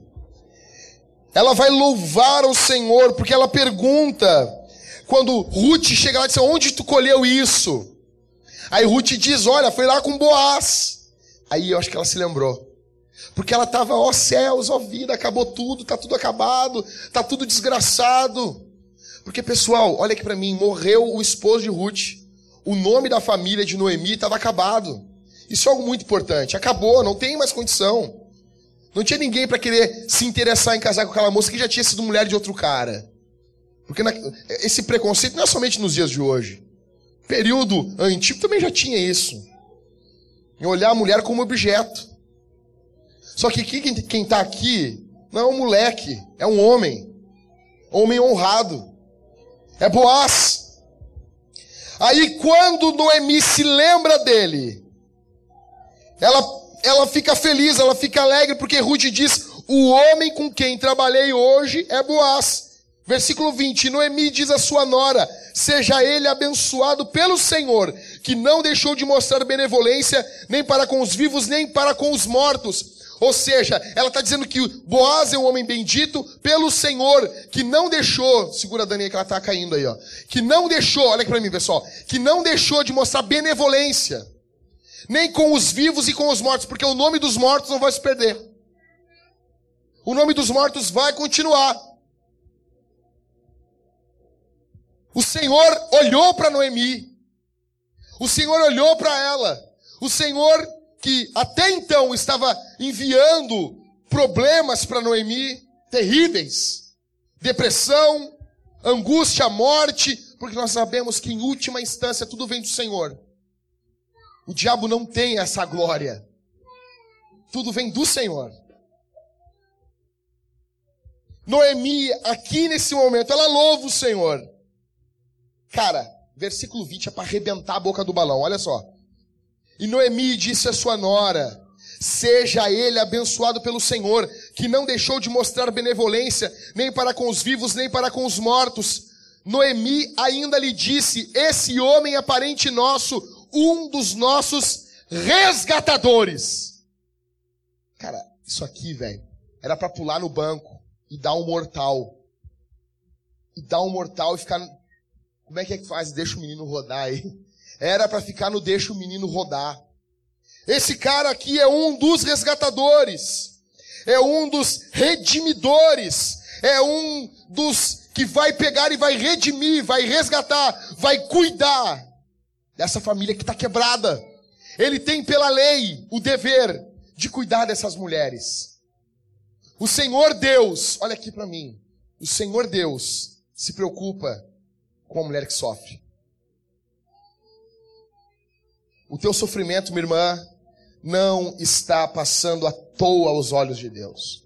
ela vai louvar o Senhor, porque ela pergunta, quando Ruth chega lá e diz, onde tu colheu isso? Aí Ruth diz, olha, foi lá com Boaz. Aí eu acho que ela se lembrou. Porque ela estava, ó céus, ó vida, acabou tudo, tá tudo acabado, tá tudo desgraçado. Porque, pessoal, olha aqui para mim, morreu o esposo de Ruth. O nome da família de Noemi estava acabado. Isso é algo muito importante. Acabou, não tem mais condição. Não tinha ninguém para querer se interessar em casar com aquela moça que já tinha sido mulher de outro cara. Porque na, esse preconceito não é somente nos dias de hoje. Período antigo também já tinha isso. Em olhar a mulher como objeto. Só que quem está aqui não é um moleque, é um homem. Homem honrado. É Boaz. Aí quando Noemi se lembra dele, ela ela fica feliz, ela fica alegre, porque Ruth diz: O homem com quem trabalhei hoje é Boaz. Versículo 20: Noemi diz à sua nora: Seja ele abençoado pelo Senhor, que não deixou de mostrar benevolência nem para com os vivos, nem para com os mortos. Ou seja, ela está dizendo que Boaz é um homem bendito pelo Senhor, que não deixou, segura a Dani que ela está caindo aí, ó. Que não deixou, olha aqui para mim, pessoal, que não deixou de mostrar benevolência, nem com os vivos e com os mortos, porque o nome dos mortos não vai se perder. O nome dos mortos vai continuar. O Senhor olhou para Noemi. O Senhor olhou para ela. O Senhor que até então estava enviando problemas para Noemi terríveis, depressão, angústia, morte, porque nós sabemos que em última instância tudo vem do Senhor. O diabo não tem essa glória. Tudo vem do Senhor. Noemi, aqui nesse momento, ela louva o Senhor. Cara, versículo 20 é para arrebentar a boca do balão, olha só. E Noemi disse à sua nora: Seja ele abençoado pelo Senhor, que não deixou de mostrar benevolência, nem para com os vivos, nem para com os mortos. Noemi ainda lhe disse: Esse homem é parente nosso, um dos nossos resgatadores. Cara, isso aqui, velho, era para pular no banco e dar um mortal. E dar um mortal e ficar. Como é que é que faz? Deixa o menino rodar aí era para ficar no deixa o menino rodar. Esse cara aqui é um dos resgatadores, é um dos redimidores, é um dos que vai pegar e vai redimir, vai resgatar, vai cuidar dessa família que está quebrada. Ele tem pela lei o dever de cuidar dessas mulheres. O Senhor Deus, olha aqui para mim, o Senhor Deus se preocupa com a mulher que sofre. O teu sofrimento, minha irmã, não está passando à toa aos olhos de Deus.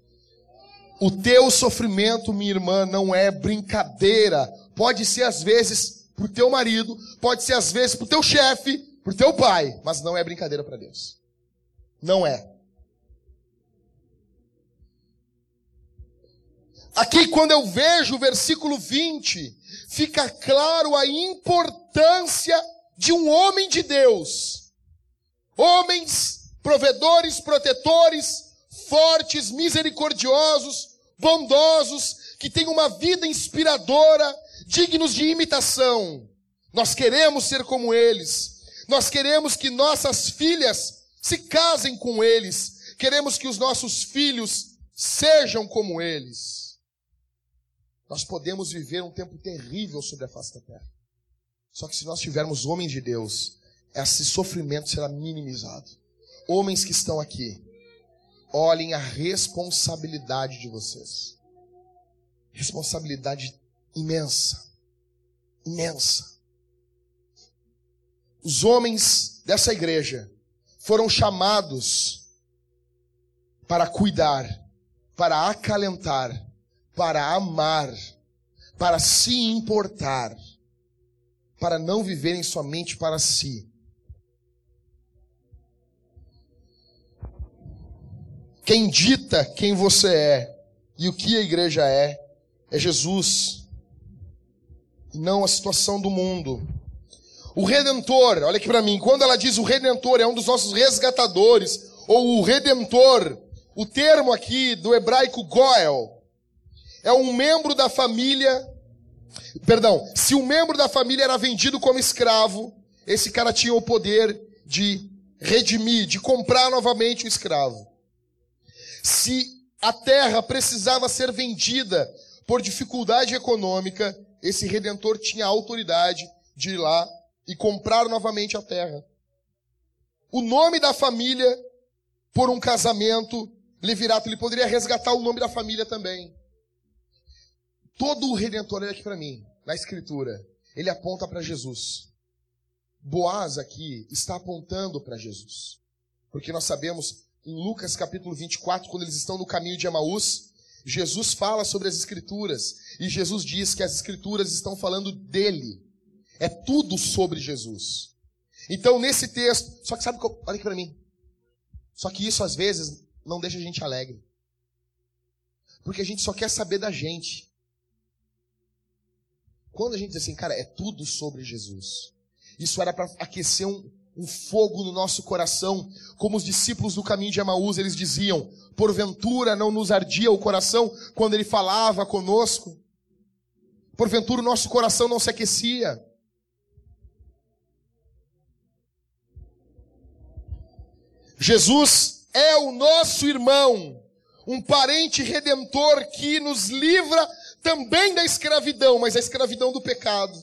O teu sofrimento, minha irmã, não é brincadeira. Pode ser às vezes pro teu marido, pode ser às vezes pro teu chefe, pro teu pai, mas não é brincadeira para Deus. Não é. Aqui, quando eu vejo o versículo 20, fica claro a importância de um homem de Deus. Homens, provedores, protetores, fortes, misericordiosos, bondosos, que têm uma vida inspiradora, dignos de imitação. Nós queremos ser como eles. Nós queremos que nossas filhas se casem com eles. Queremos que os nossos filhos sejam como eles. Nós podemos viver um tempo terrível sobre a face da terra. Só que se nós tivermos homens de Deus, esse sofrimento será minimizado. Homens que estão aqui, olhem a responsabilidade de vocês. Responsabilidade imensa. Imensa. Os homens dessa igreja foram chamados para cuidar, para acalentar, para amar, para se importar para não viverem somente para si. Quem dita quem você é e o que a igreja é, é Jesus, não a situação do mundo. O Redentor, olha aqui para mim, quando ela diz o Redentor é um dos nossos resgatadores, ou o Redentor, o termo aqui do hebraico Goel, é um membro da família Perdão, se um membro da família era vendido como escravo, esse cara tinha o poder de redimir, de comprar novamente o escravo. Se a terra precisava ser vendida por dificuldade econômica, esse redentor tinha a autoridade de ir lá e comprar novamente a terra. O nome da família, por um casamento, Levirato, ele poderia resgatar o nome da família também. Todo o redentor, olha aqui para mim, na escritura, ele aponta para Jesus. Boaz aqui está apontando para Jesus. Porque nós sabemos, em Lucas capítulo 24, quando eles estão no caminho de Emaús, Jesus fala sobre as escrituras. E Jesus diz que as escrituras estão falando dele. É tudo sobre Jesus. Então, nesse texto, só que sabe, olha aqui para mim. Só que isso às vezes não deixa a gente alegre. Porque a gente só quer saber da gente. Quando a gente diz assim, cara, é tudo sobre Jesus. Isso era para aquecer um, um fogo no nosso coração, como os discípulos do caminho de Emaús, eles diziam: porventura não nos ardia o coração quando ele falava conosco? Porventura o nosso coração não se aquecia? Jesus é o nosso irmão, um parente redentor que nos livra também da escravidão, mas a escravidão do pecado.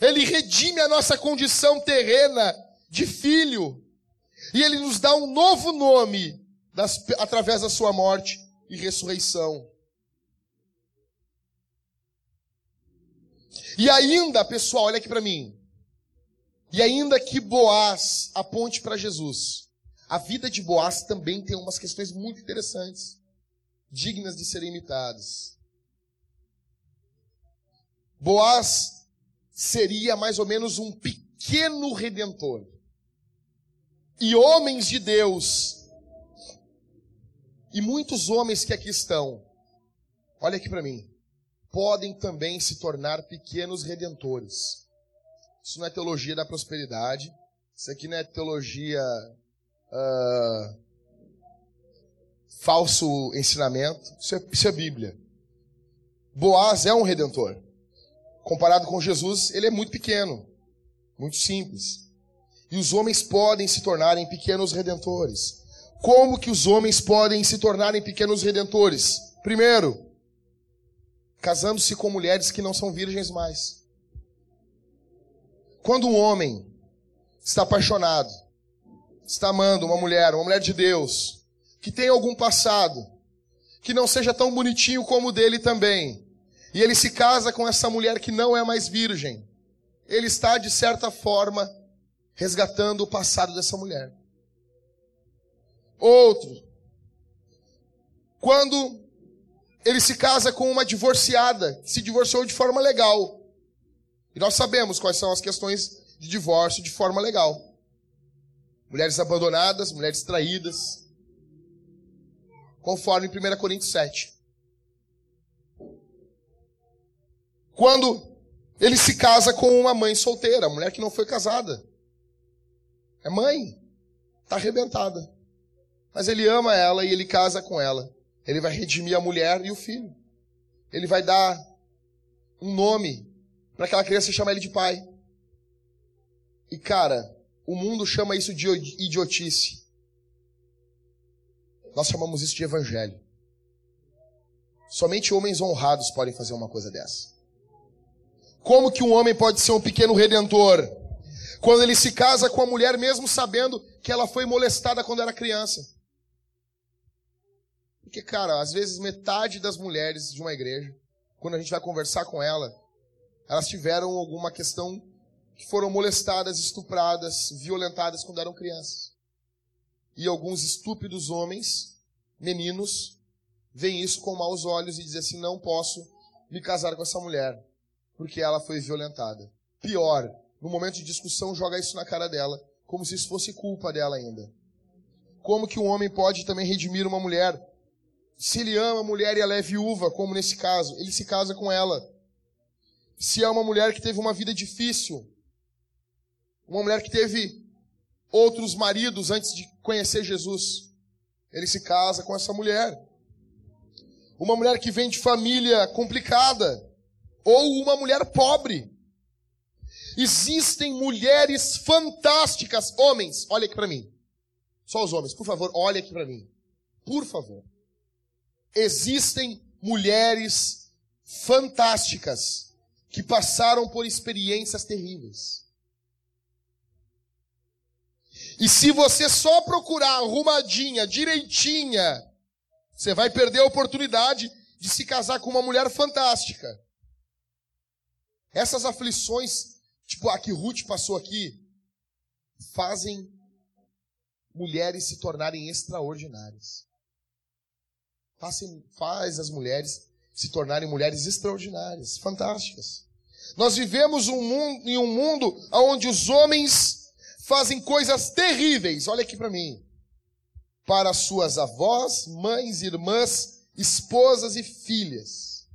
Ele redime a nossa condição terrena de filho. E ele nos dá um novo nome das, através da sua morte e ressurreição. E ainda, pessoal, olha aqui para mim. E ainda que Boaz aponte para Jesus, a vida de Boaz também tem umas questões muito interessantes, dignas de serem imitadas. Boaz seria mais ou menos um pequeno redentor. E homens de Deus, e muitos homens que aqui estão, olha aqui para mim, podem também se tornar pequenos redentores. Isso não é teologia da prosperidade, isso aqui não é teologia uh, falso ensinamento, isso é, isso é Bíblia. Boaz é um redentor comparado com Jesus, ele é muito pequeno, muito simples. E os homens podem se tornarem pequenos redentores. Como que os homens podem se tornarem pequenos redentores? Primeiro, casando-se com mulheres que não são virgens mais. Quando um homem está apaixonado, está amando uma mulher, uma mulher de Deus, que tem algum passado, que não seja tão bonitinho como o dele também, e ele se casa com essa mulher que não é mais virgem, ele está, de certa forma, resgatando o passado dessa mulher. Outro, quando ele se casa com uma divorciada, se divorciou de forma legal. E nós sabemos quais são as questões de divórcio de forma legal. Mulheres abandonadas, mulheres traídas, conforme 1 Coríntios 7. Quando ele se casa com uma mãe solteira, mulher que não foi casada. É mãe, está arrebentada. Mas ele ama ela e ele casa com ela. Ele vai redimir a mulher e o filho. Ele vai dar um nome para aquela criança chamar ele de pai. E cara, o mundo chama isso de idiotice. Nós chamamos isso de evangelho. Somente homens honrados podem fazer uma coisa dessa. Como que um homem pode ser um pequeno redentor? Quando ele se casa com a mulher, mesmo sabendo que ela foi molestada quando era criança. Porque, cara, às vezes metade das mulheres de uma igreja, quando a gente vai conversar com ela, elas tiveram alguma questão que foram molestadas, estupradas, violentadas quando eram crianças. E alguns estúpidos homens, meninos, veem isso com maus olhos e dizem assim: não posso me casar com essa mulher porque ela foi violentada. Pior, no momento de discussão, joga isso na cara dela, como se isso fosse culpa dela ainda. Como que um homem pode também redimir uma mulher? Se ele ama a mulher e ela é viúva, como nesse caso, ele se casa com ela. Se é uma mulher que teve uma vida difícil, uma mulher que teve outros maridos antes de conhecer Jesus, ele se casa com essa mulher. Uma mulher que vem de família complicada, ou uma mulher pobre. Existem mulheres fantásticas, homens, olha aqui para mim. Só os homens, por favor, olha aqui para mim. Por favor. Existem mulheres fantásticas que passaram por experiências terríveis. E se você só procurar arrumadinha, direitinha, você vai perder a oportunidade de se casar com uma mulher fantástica. Essas aflições, tipo a que Ruth passou aqui, fazem mulheres se tornarem extraordinárias. Fazem, faz as mulheres se tornarem mulheres extraordinárias, fantásticas. Nós vivemos um mundo, em um mundo onde os homens fazem coisas terríveis, olha aqui para mim, para suas avós, mães, irmãs, esposas e filhas.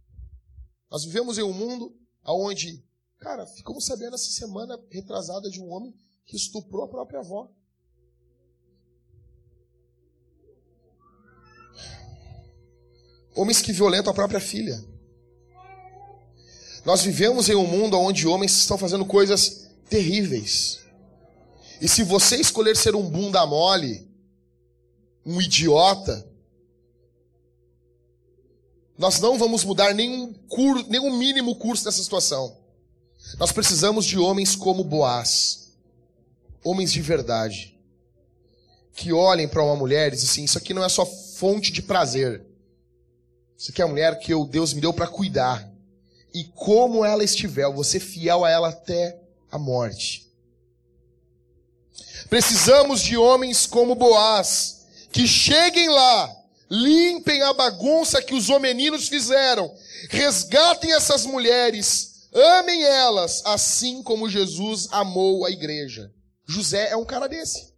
Nós vivemos em um mundo aonde, cara, ficamos sabendo essa semana retrasada de um homem que estuprou a própria avó. Homens que violentam a própria filha. Nós vivemos em um mundo onde homens estão fazendo coisas terríveis. E se você escolher ser um bunda mole, um idiota, nós não vamos mudar nenhum, curso, nenhum mínimo curso dessa situação. Nós precisamos de homens como Boaz, homens de verdade, que olhem para uma mulher e dizem assim: Isso aqui não é só fonte de prazer, isso aqui é a mulher que eu, Deus me deu para cuidar. E como ela estiver, eu vou ser fiel a ela até a morte. Precisamos de homens como Boaz, que cheguem lá, limpem a bagunça que os homeninos fizeram, resgatem essas mulheres, amem elas, assim como Jesus amou a igreja. José é um cara desse.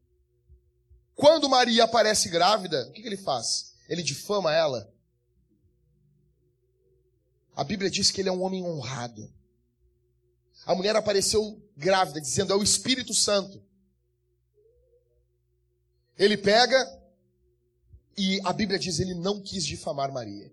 Quando Maria aparece grávida, o que, ele faz? Ele difama ela. A Bíblia diz que ele é um homem honrado. A mulher apareceu grávida, dizendo: É o Espírito Santo. Ele pega e a Bíblia diz: Ele não quis difamar Maria.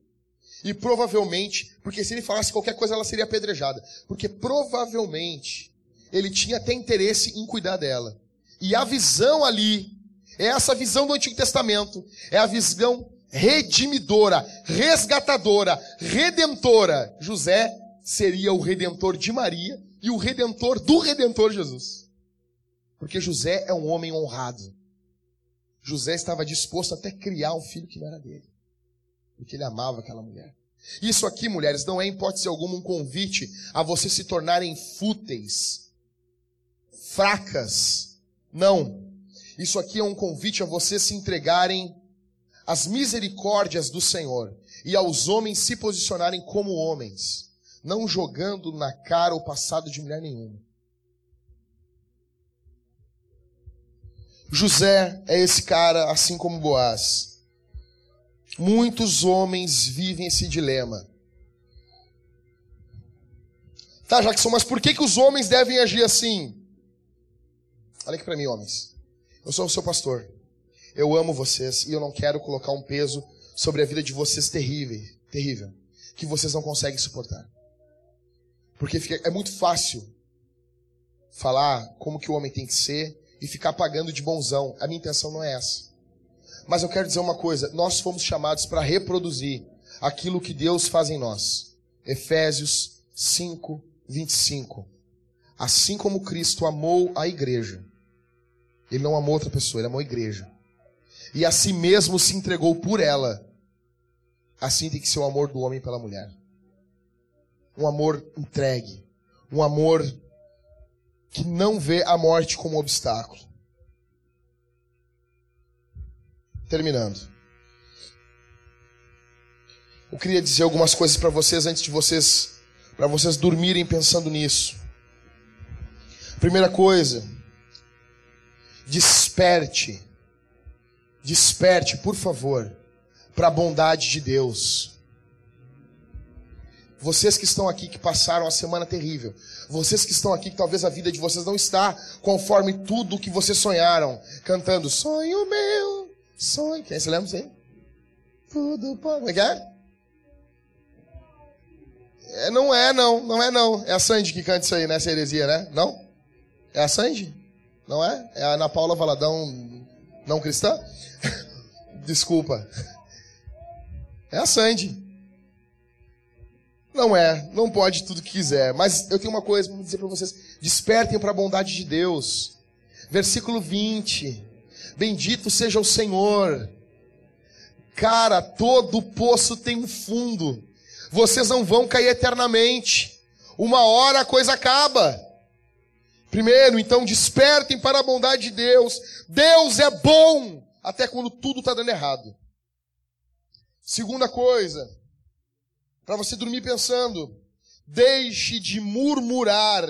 E provavelmente, porque se ele falasse qualquer coisa, ela seria apedrejada. Porque provavelmente ele tinha até interesse em cuidar dela. E a visão ali, é essa visão do Antigo Testamento, é a visão redimidora, resgatadora, redentora. José seria o redentor de Maria e o redentor do redentor Jesus. Porque José é um homem honrado. José estava disposto até criar um filho que não era dele. Porque ele amava aquela mulher. Isso aqui, mulheres, não é em hipótese alguma um convite a vocês se tornarem fúteis, fracas. Não. Isso aqui é um convite a vocês se entregarem as misericórdias do Senhor e aos homens se posicionarem como homens, não jogando na cara o passado de mulher nenhuma. José é esse cara, assim como Boaz. Muitos homens vivem esse dilema. Tá, Jackson, mas por que, que os homens devem agir assim? Olha aqui para mim, homens. Eu sou o seu pastor. Eu amo vocês e eu não quero colocar um peso sobre a vida de vocês terrível, terrível, que vocês não conseguem suportar. Porque fica, é muito fácil falar como que o homem tem que ser e ficar pagando de bonzão. A minha intenção não é essa. Mas eu quero dizer uma coisa: nós fomos chamados para reproduzir aquilo que Deus faz em nós. Efésios 5, 25. Assim como Cristo amou a igreja, Ele não amou outra pessoa, Ele amou a igreja e a si mesmo se entregou por ela. Assim tem que ser o amor do homem pela mulher. Um amor entregue. Um amor que não vê a morte como obstáculo. Terminando. Eu queria dizer algumas coisas para vocês antes de vocês para vocês dormirem pensando nisso. Primeira coisa, desperte Desperte, por favor, para a bondade de Deus. Vocês que estão aqui que passaram a semana terrível, vocês que estão aqui que talvez a vida de vocês não está conforme tudo que vocês sonharam, cantando sonho meu, sonho. Quem se lembra disso aí? Tudo bom. Como é que é? é? Não é, não, não é não. É a Sandy que canta isso aí, né? Essa heresia, né? Não? É a Sandy? Não é? É a Ana Paula Valadão não cristã? Desculpa. É a Sandy. Não é, não pode tudo que quiser, mas eu tenho uma coisa para dizer para vocês: despertem para a bondade de Deus. Versículo 20: Bendito seja o Senhor. Cara, todo poço tem um fundo. Vocês não vão cair eternamente. Uma hora a coisa acaba. Primeiro, então, despertem para a bondade de Deus. Deus é bom até quando tudo está dando errado. Segunda coisa, para você dormir pensando, deixe de murmurar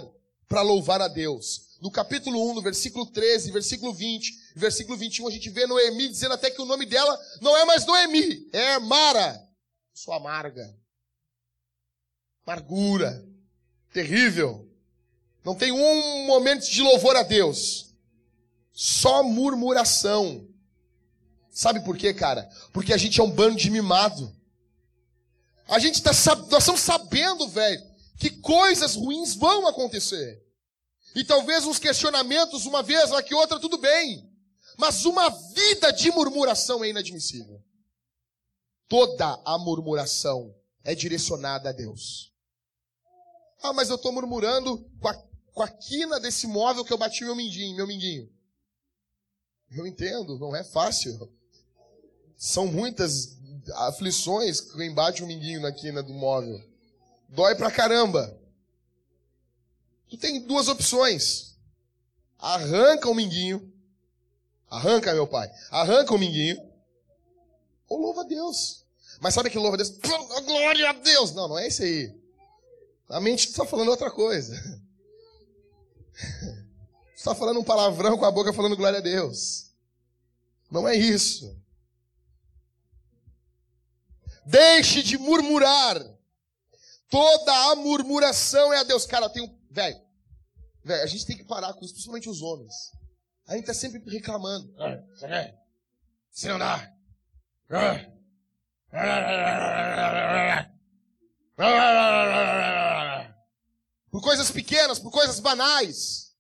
para louvar a Deus. No capítulo 1, no versículo 13, versículo 20, versículo 21, a gente vê Noemi dizendo até que o nome dela não é mais Noemi, é Mara. Sua amarga. Amargura. Terrível. Não tem um momento de louvor a Deus. só murmuração. Sabe por quê, cara? Porque a gente é um bando de mimado. A gente tá, nós estamos sabendo, velho, que coisas ruins vão acontecer. E talvez uns questionamentos, uma vez, lá que outra, tudo bem. Mas uma vida de murmuração é inadmissível. Toda a murmuração é direcionada a Deus. Ah, mas eu estou murmurando com a, com a quina desse móvel que eu bati meu minguinho, meu minguinho. Eu entendo, não é fácil. São muitas aflições que embate um minguinho na quina do móvel. Dói pra caramba. Tu tem duas opções. Arranca o minguinho. Arranca, meu pai. Arranca o minguinho. Ou louva a Deus. Mas sabe que louva a Deus? Glória a Deus! Não, não é esse aí. A mente está falando outra coisa. Está falando um palavrão com a boca falando glória a Deus. Não é isso. Deixe de murmurar. Toda a murmuração é a Deus. Cara, tem um. Velho, velho, a gente tem que parar com isso, principalmente os homens. A gente tá sempre reclamando. Se não dá. Por coisas pequenas, por coisas banais.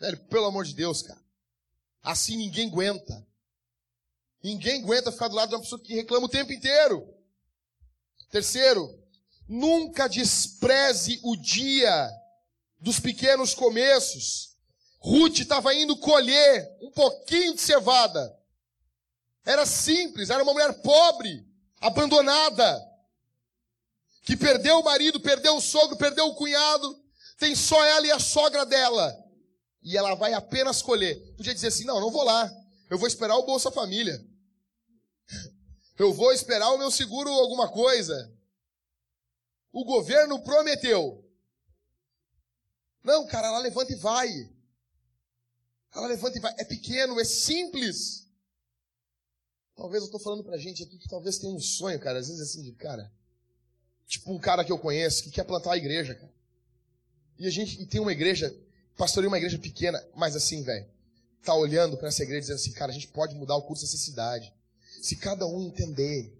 Velho, pelo amor de Deus, cara. Assim ninguém aguenta. Ninguém aguenta ficar do lado de uma pessoa que reclama o tempo inteiro. Terceiro, nunca despreze o dia dos pequenos começos. Ruth estava indo colher um pouquinho de cevada. Era simples, era uma mulher pobre, abandonada que perdeu o marido, perdeu o sogro, perdeu o cunhado, tem só ela e a sogra dela. E ela vai apenas colher. Podia dizer assim: não, não vou lá. Eu vou esperar o Bolsa Família. Eu vou esperar o meu seguro alguma coisa. O governo prometeu. Não, cara, ela levanta e vai. Ela levanta e vai. É pequeno, é simples. Talvez eu estou falando pra gente aqui que talvez tenha um sonho, cara. Às vezes assim de cara. Tipo um cara que eu conheço que quer plantar a igreja, cara. E a gente e tem uma igreja, pastoreia uma igreja pequena, mas assim, velho, tá olhando para essa igreja dizendo assim, cara, a gente pode mudar o curso dessa cidade. Se cada um entender,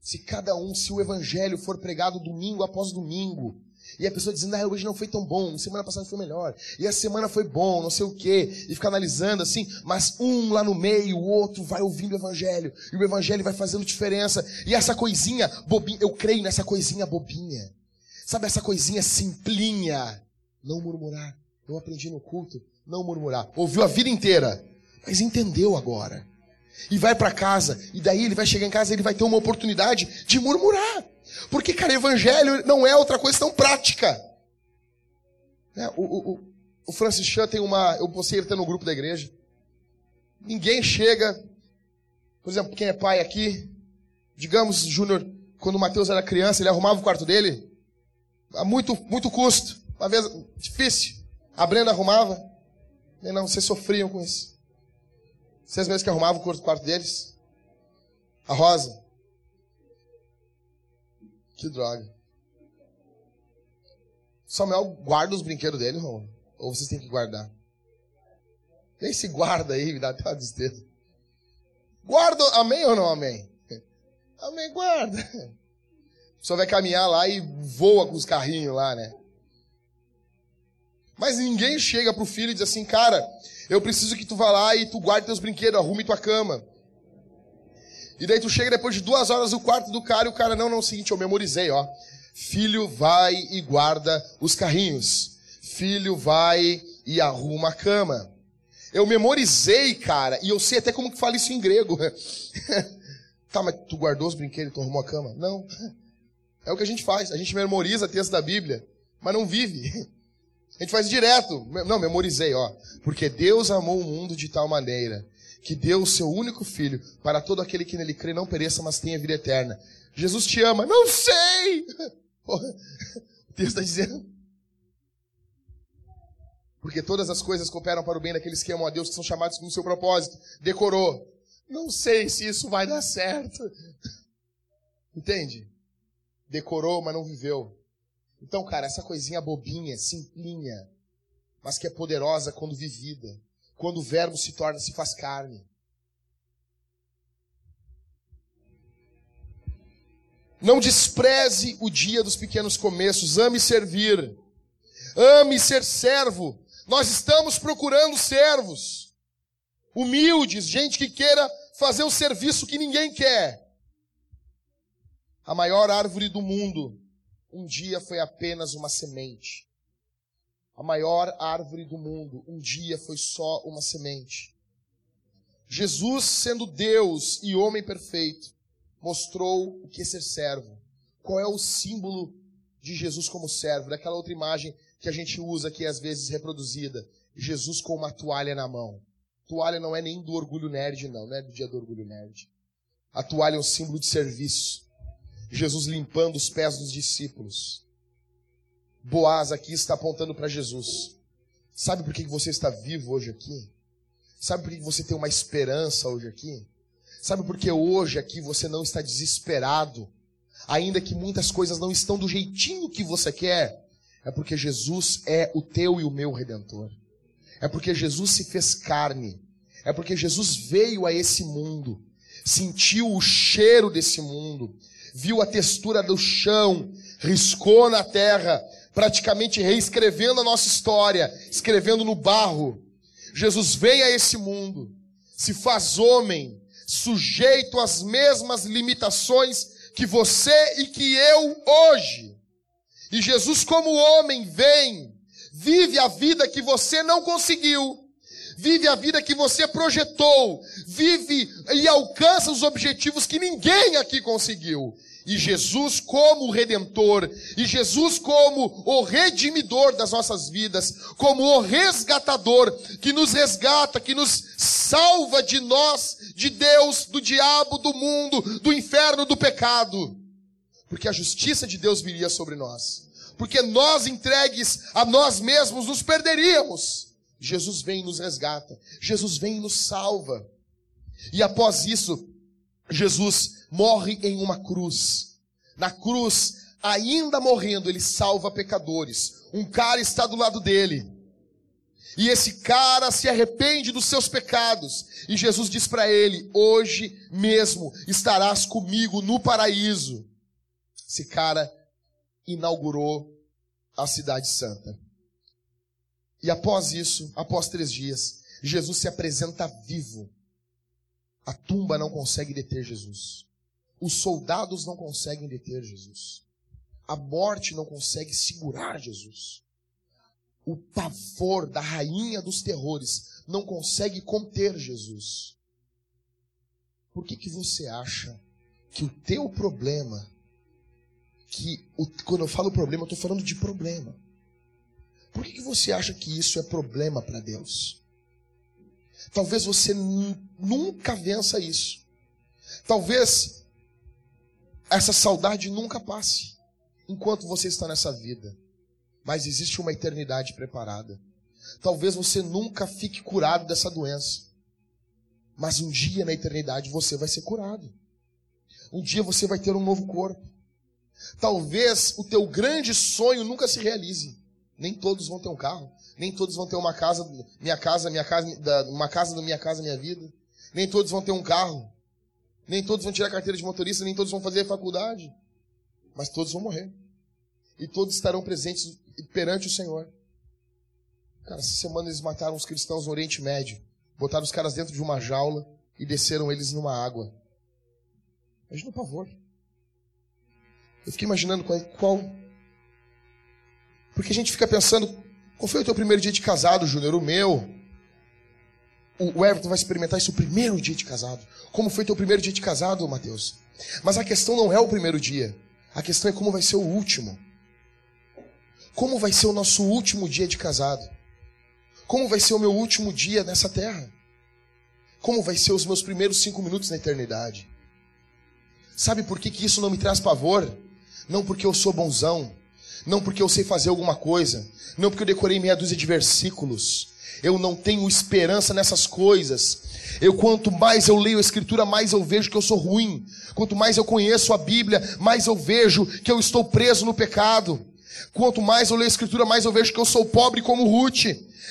se cada um, se o evangelho for pregado domingo após domingo, e a pessoa dizendo, ah, hoje não foi tão bom, semana passada foi melhor, e a semana foi bom, não sei o quê, e fica analisando assim, mas um lá no meio, o outro vai ouvindo o evangelho, e o evangelho vai fazendo diferença, e essa coisinha bobinha, eu creio nessa coisinha bobinha, sabe essa coisinha simplinha, não murmurar, eu aprendi no culto, não murmurar, ouviu a vida inteira, mas entendeu agora, e vai para casa, e daí ele vai chegar em casa e ele vai ter uma oportunidade de murmurar. Porque, cara, evangelho não é outra coisa tão prática. É, o, o, o Francis Chan tem uma. Eu postei ele no grupo da igreja. Ninguém chega. Por exemplo, quem é pai aqui? Digamos, Júnior, quando o Mateus era criança, ele arrumava o quarto dele. A muito, muito custo. Uma vez, difícil. A Brenda arrumava. E não, vocês sofriam com isso. Vocês mesmos que arrumavam o quarto deles? A Rosa. Que droga. Samuel guarda os brinquedos dele, irmão? Ou vocês têm que guardar? Nem se guarda aí, me dá até uma tristeza. Guarda, amém ou não amém? Amém, guarda. Só vai caminhar lá e voa com os carrinhos lá, né? Mas ninguém chega pro filho e diz assim, cara, eu preciso que tu vá lá e tu guarde teus brinquedos, arrume tua cama. E daí tu chega depois de duas horas no quarto do cara e o cara, não, não, é o seguinte, eu memorizei, ó. Filho vai e guarda os carrinhos. Filho vai e arruma a cama. Eu memorizei, cara, e eu sei até como que fala isso em grego. tá, mas tu guardou os brinquedos tu arrumou a cama? Não. É o que a gente faz. A gente memoriza texto da Bíblia, mas não vive. A gente faz direto. Não, memorizei, ó. Porque Deus amou o mundo de tal maneira que deu o seu único filho para todo aquele que nele crê não pereça, mas tenha vida eterna. Jesus te ama. Não sei! O texto está dizendo. Porque todas as coisas cooperam para o bem daqueles que amam a Deus, que são chamados com o seu propósito. Decorou. Não sei se isso vai dar certo. Entende? Decorou, mas não viveu. Então, cara, essa coisinha bobinha, simplinha, mas que é poderosa quando vivida. Quando o verbo se torna, se faz carne. Não despreze o dia dos pequenos começos, ame servir, ame ser servo. Nós estamos procurando servos, humildes, gente que queira fazer o serviço que ninguém quer. A maior árvore do mundo um dia foi apenas uma semente. A maior árvore do mundo um dia foi só uma semente. Jesus, sendo Deus e homem perfeito, mostrou o que é ser servo. Qual é o símbolo de Jesus como servo? Daquela outra imagem que a gente usa aqui às vezes reproduzida. Jesus com uma toalha na mão. Toalha não é nem do orgulho nerd, não, não é do dia do orgulho nerd. A toalha é um símbolo de serviço. Jesus limpando os pés dos discípulos. Boaz aqui está apontando para Jesus. Sabe por que você está vivo hoje aqui? Sabe por que você tem uma esperança hoje aqui? Sabe por que hoje aqui você não está desesperado, ainda que muitas coisas não estão do jeitinho que você quer? É porque Jesus é o teu e o meu redentor. É porque Jesus se fez carne. É porque Jesus veio a esse mundo, sentiu o cheiro desse mundo, viu a textura do chão, riscou na terra, praticamente reescrevendo a nossa história, escrevendo no barro. Jesus vem a esse mundo, se faz homem, sujeito às mesmas limitações que você e que eu hoje. E Jesus, como homem, vem, vive a vida que você não conseguiu, vive a vida que você projetou, vive e alcança os objetivos que ninguém aqui conseguiu. E Jesus como o redentor, e Jesus como o redimidor das nossas vidas, como o resgatador que nos resgata, que nos salva de nós, de Deus, do diabo, do mundo, do inferno, do pecado. Porque a justiça de Deus viria sobre nós. Porque nós entregues a nós mesmos nos perderíamos. Jesus vem e nos resgata. Jesus vem e nos salva. E após isso, Jesus morre em uma cruz. Na cruz, ainda morrendo, ele salva pecadores. Um cara está do lado dele. E esse cara se arrepende dos seus pecados. E Jesus diz para ele: Hoje mesmo estarás comigo no paraíso. Esse cara inaugurou a Cidade Santa. E após isso, após três dias, Jesus se apresenta vivo. A tumba não consegue deter Jesus. Os soldados não conseguem deter Jesus. A morte não consegue segurar Jesus o pavor da rainha dos terrores não consegue conter Jesus. Por que, que você acha que o teu problema, que o, quando eu falo problema, eu estou falando de problema. Por que, que você acha que isso é problema para Deus? Talvez você nunca vença isso. Talvez essa saudade nunca passe enquanto você está nessa vida mas existe uma eternidade preparada. Talvez você nunca fique curado dessa doença, mas um dia na eternidade você vai ser curado. Um dia você vai ter um novo corpo. Talvez o teu grande sonho nunca se realize. Nem todos vão ter um carro, nem todos vão ter uma casa, minha casa, minha casa, uma casa da minha casa, minha vida. Nem todos vão ter um carro. Nem todos vão tirar carteira de motorista, nem todos vão fazer faculdade. Mas todos vão morrer. E todos estarão presentes perante o Senhor. Cara, essa semana eles mataram os cristãos no Oriente Médio. Botaram os caras dentro de uma jaula e desceram eles numa água. Imagina o pavor. Eu fiquei imaginando qual, qual. Porque a gente fica pensando, qual foi o teu primeiro dia de casado, Júnior? O meu. O Everton vai experimentar isso o primeiro dia de casado. Como foi teu primeiro dia de casado, Mateus? Mas a questão não é o primeiro dia. A questão é como vai ser o último. Como vai ser o nosso último dia de casado? Como vai ser o meu último dia nessa terra? Como vai ser os meus primeiros cinco minutos na eternidade? Sabe por que, que isso não me traz pavor? Não porque eu sou bonzão, não porque eu sei fazer alguma coisa, não porque eu decorei meia dúzia de versículos. Eu não tenho esperança nessas coisas. Eu quanto mais eu leio a escritura, mais eu vejo que eu sou ruim. Quanto mais eu conheço a Bíblia, mais eu vejo que eu estou preso no pecado. Quanto mais eu leio a Escritura, mais eu vejo que eu sou pobre como Ruth.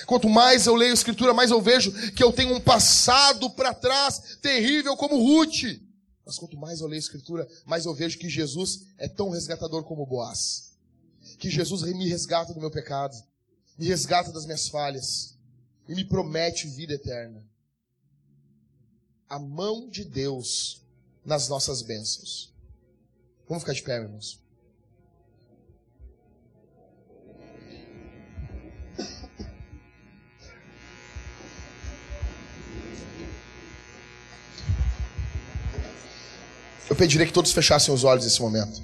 Quanto mais eu leio a Escritura, mais eu vejo que eu tenho um passado para trás terrível como Ruth. Mas quanto mais eu leio a Escritura, mais eu vejo que Jesus é tão resgatador como Boaz. Que Jesus me resgata do meu pecado, me resgata das minhas falhas e me promete vida eterna. A mão de Deus nas nossas bênçãos. Vamos ficar de pé, irmãos. Eu pediria que todos fechassem os olhos nesse momento.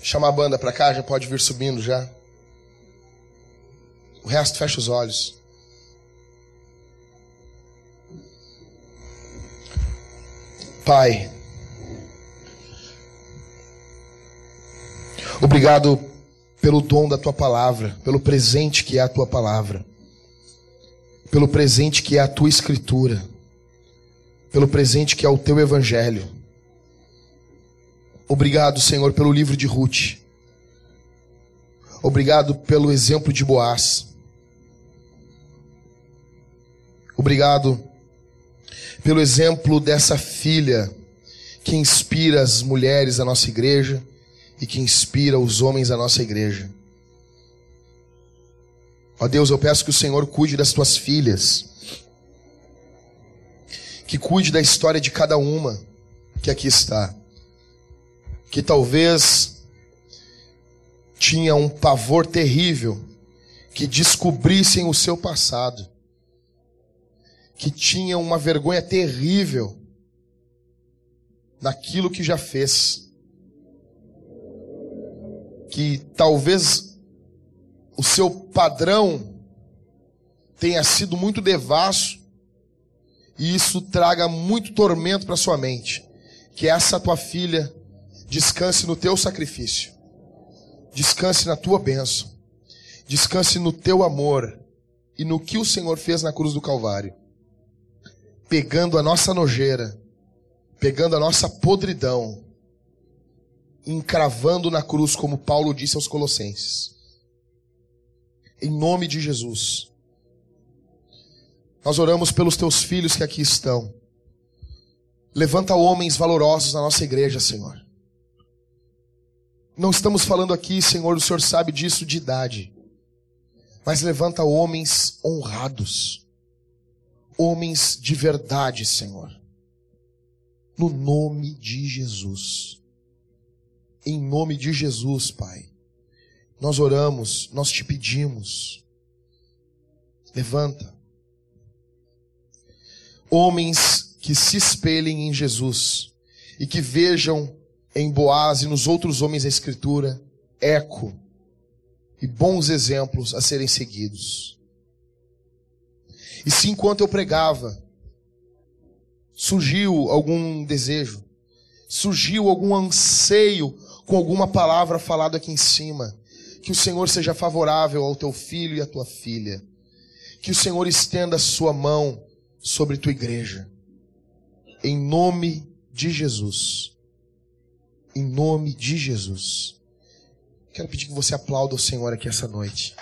Chamar a banda para cá, já pode vir subindo já. O resto fecha os olhos. Pai, obrigado pelo dom da tua palavra, pelo presente que é a tua palavra, pelo presente que é a tua escritura pelo presente que é o teu evangelho. Obrigado, Senhor, pelo livro de Ruth. Obrigado pelo exemplo de Boaz. Obrigado pelo exemplo dessa filha que inspira as mulheres da nossa igreja e que inspira os homens da nossa igreja. Ó Deus, eu peço que o Senhor cuide das tuas filhas que cuide da história de cada uma que aqui está. Que talvez tinha um pavor terrível, que descobrissem o seu passado, que tinha uma vergonha terrível naquilo que já fez, que talvez o seu padrão tenha sido muito devasso e isso traga muito tormento para sua mente. Que essa tua filha descanse no teu sacrifício, descanse na tua bênção, descanse no teu amor e no que o Senhor fez na cruz do Calvário, pegando a nossa nojeira, pegando a nossa podridão, encravando na cruz, como Paulo disse aos Colossenses. Em nome de Jesus. Nós oramos pelos teus filhos que aqui estão. Levanta homens valorosos na nossa igreja, Senhor. Não estamos falando aqui, Senhor, o Senhor sabe disso de idade. Mas levanta homens honrados. Homens de verdade, Senhor. No nome de Jesus. Em nome de Jesus, Pai. Nós oramos, nós te pedimos. Levanta homens que se espelhem em Jesus e que vejam em Boaz e nos outros homens da Escritura eco e bons exemplos a serem seguidos. E se enquanto eu pregava, surgiu algum desejo, surgiu algum anseio com alguma palavra falada aqui em cima, que o Senhor seja favorável ao teu filho e à tua filha, que o Senhor estenda a sua mão sobre tua igreja. Em nome de Jesus. Em nome de Jesus. Quero pedir que você aplaude o Senhor aqui essa noite.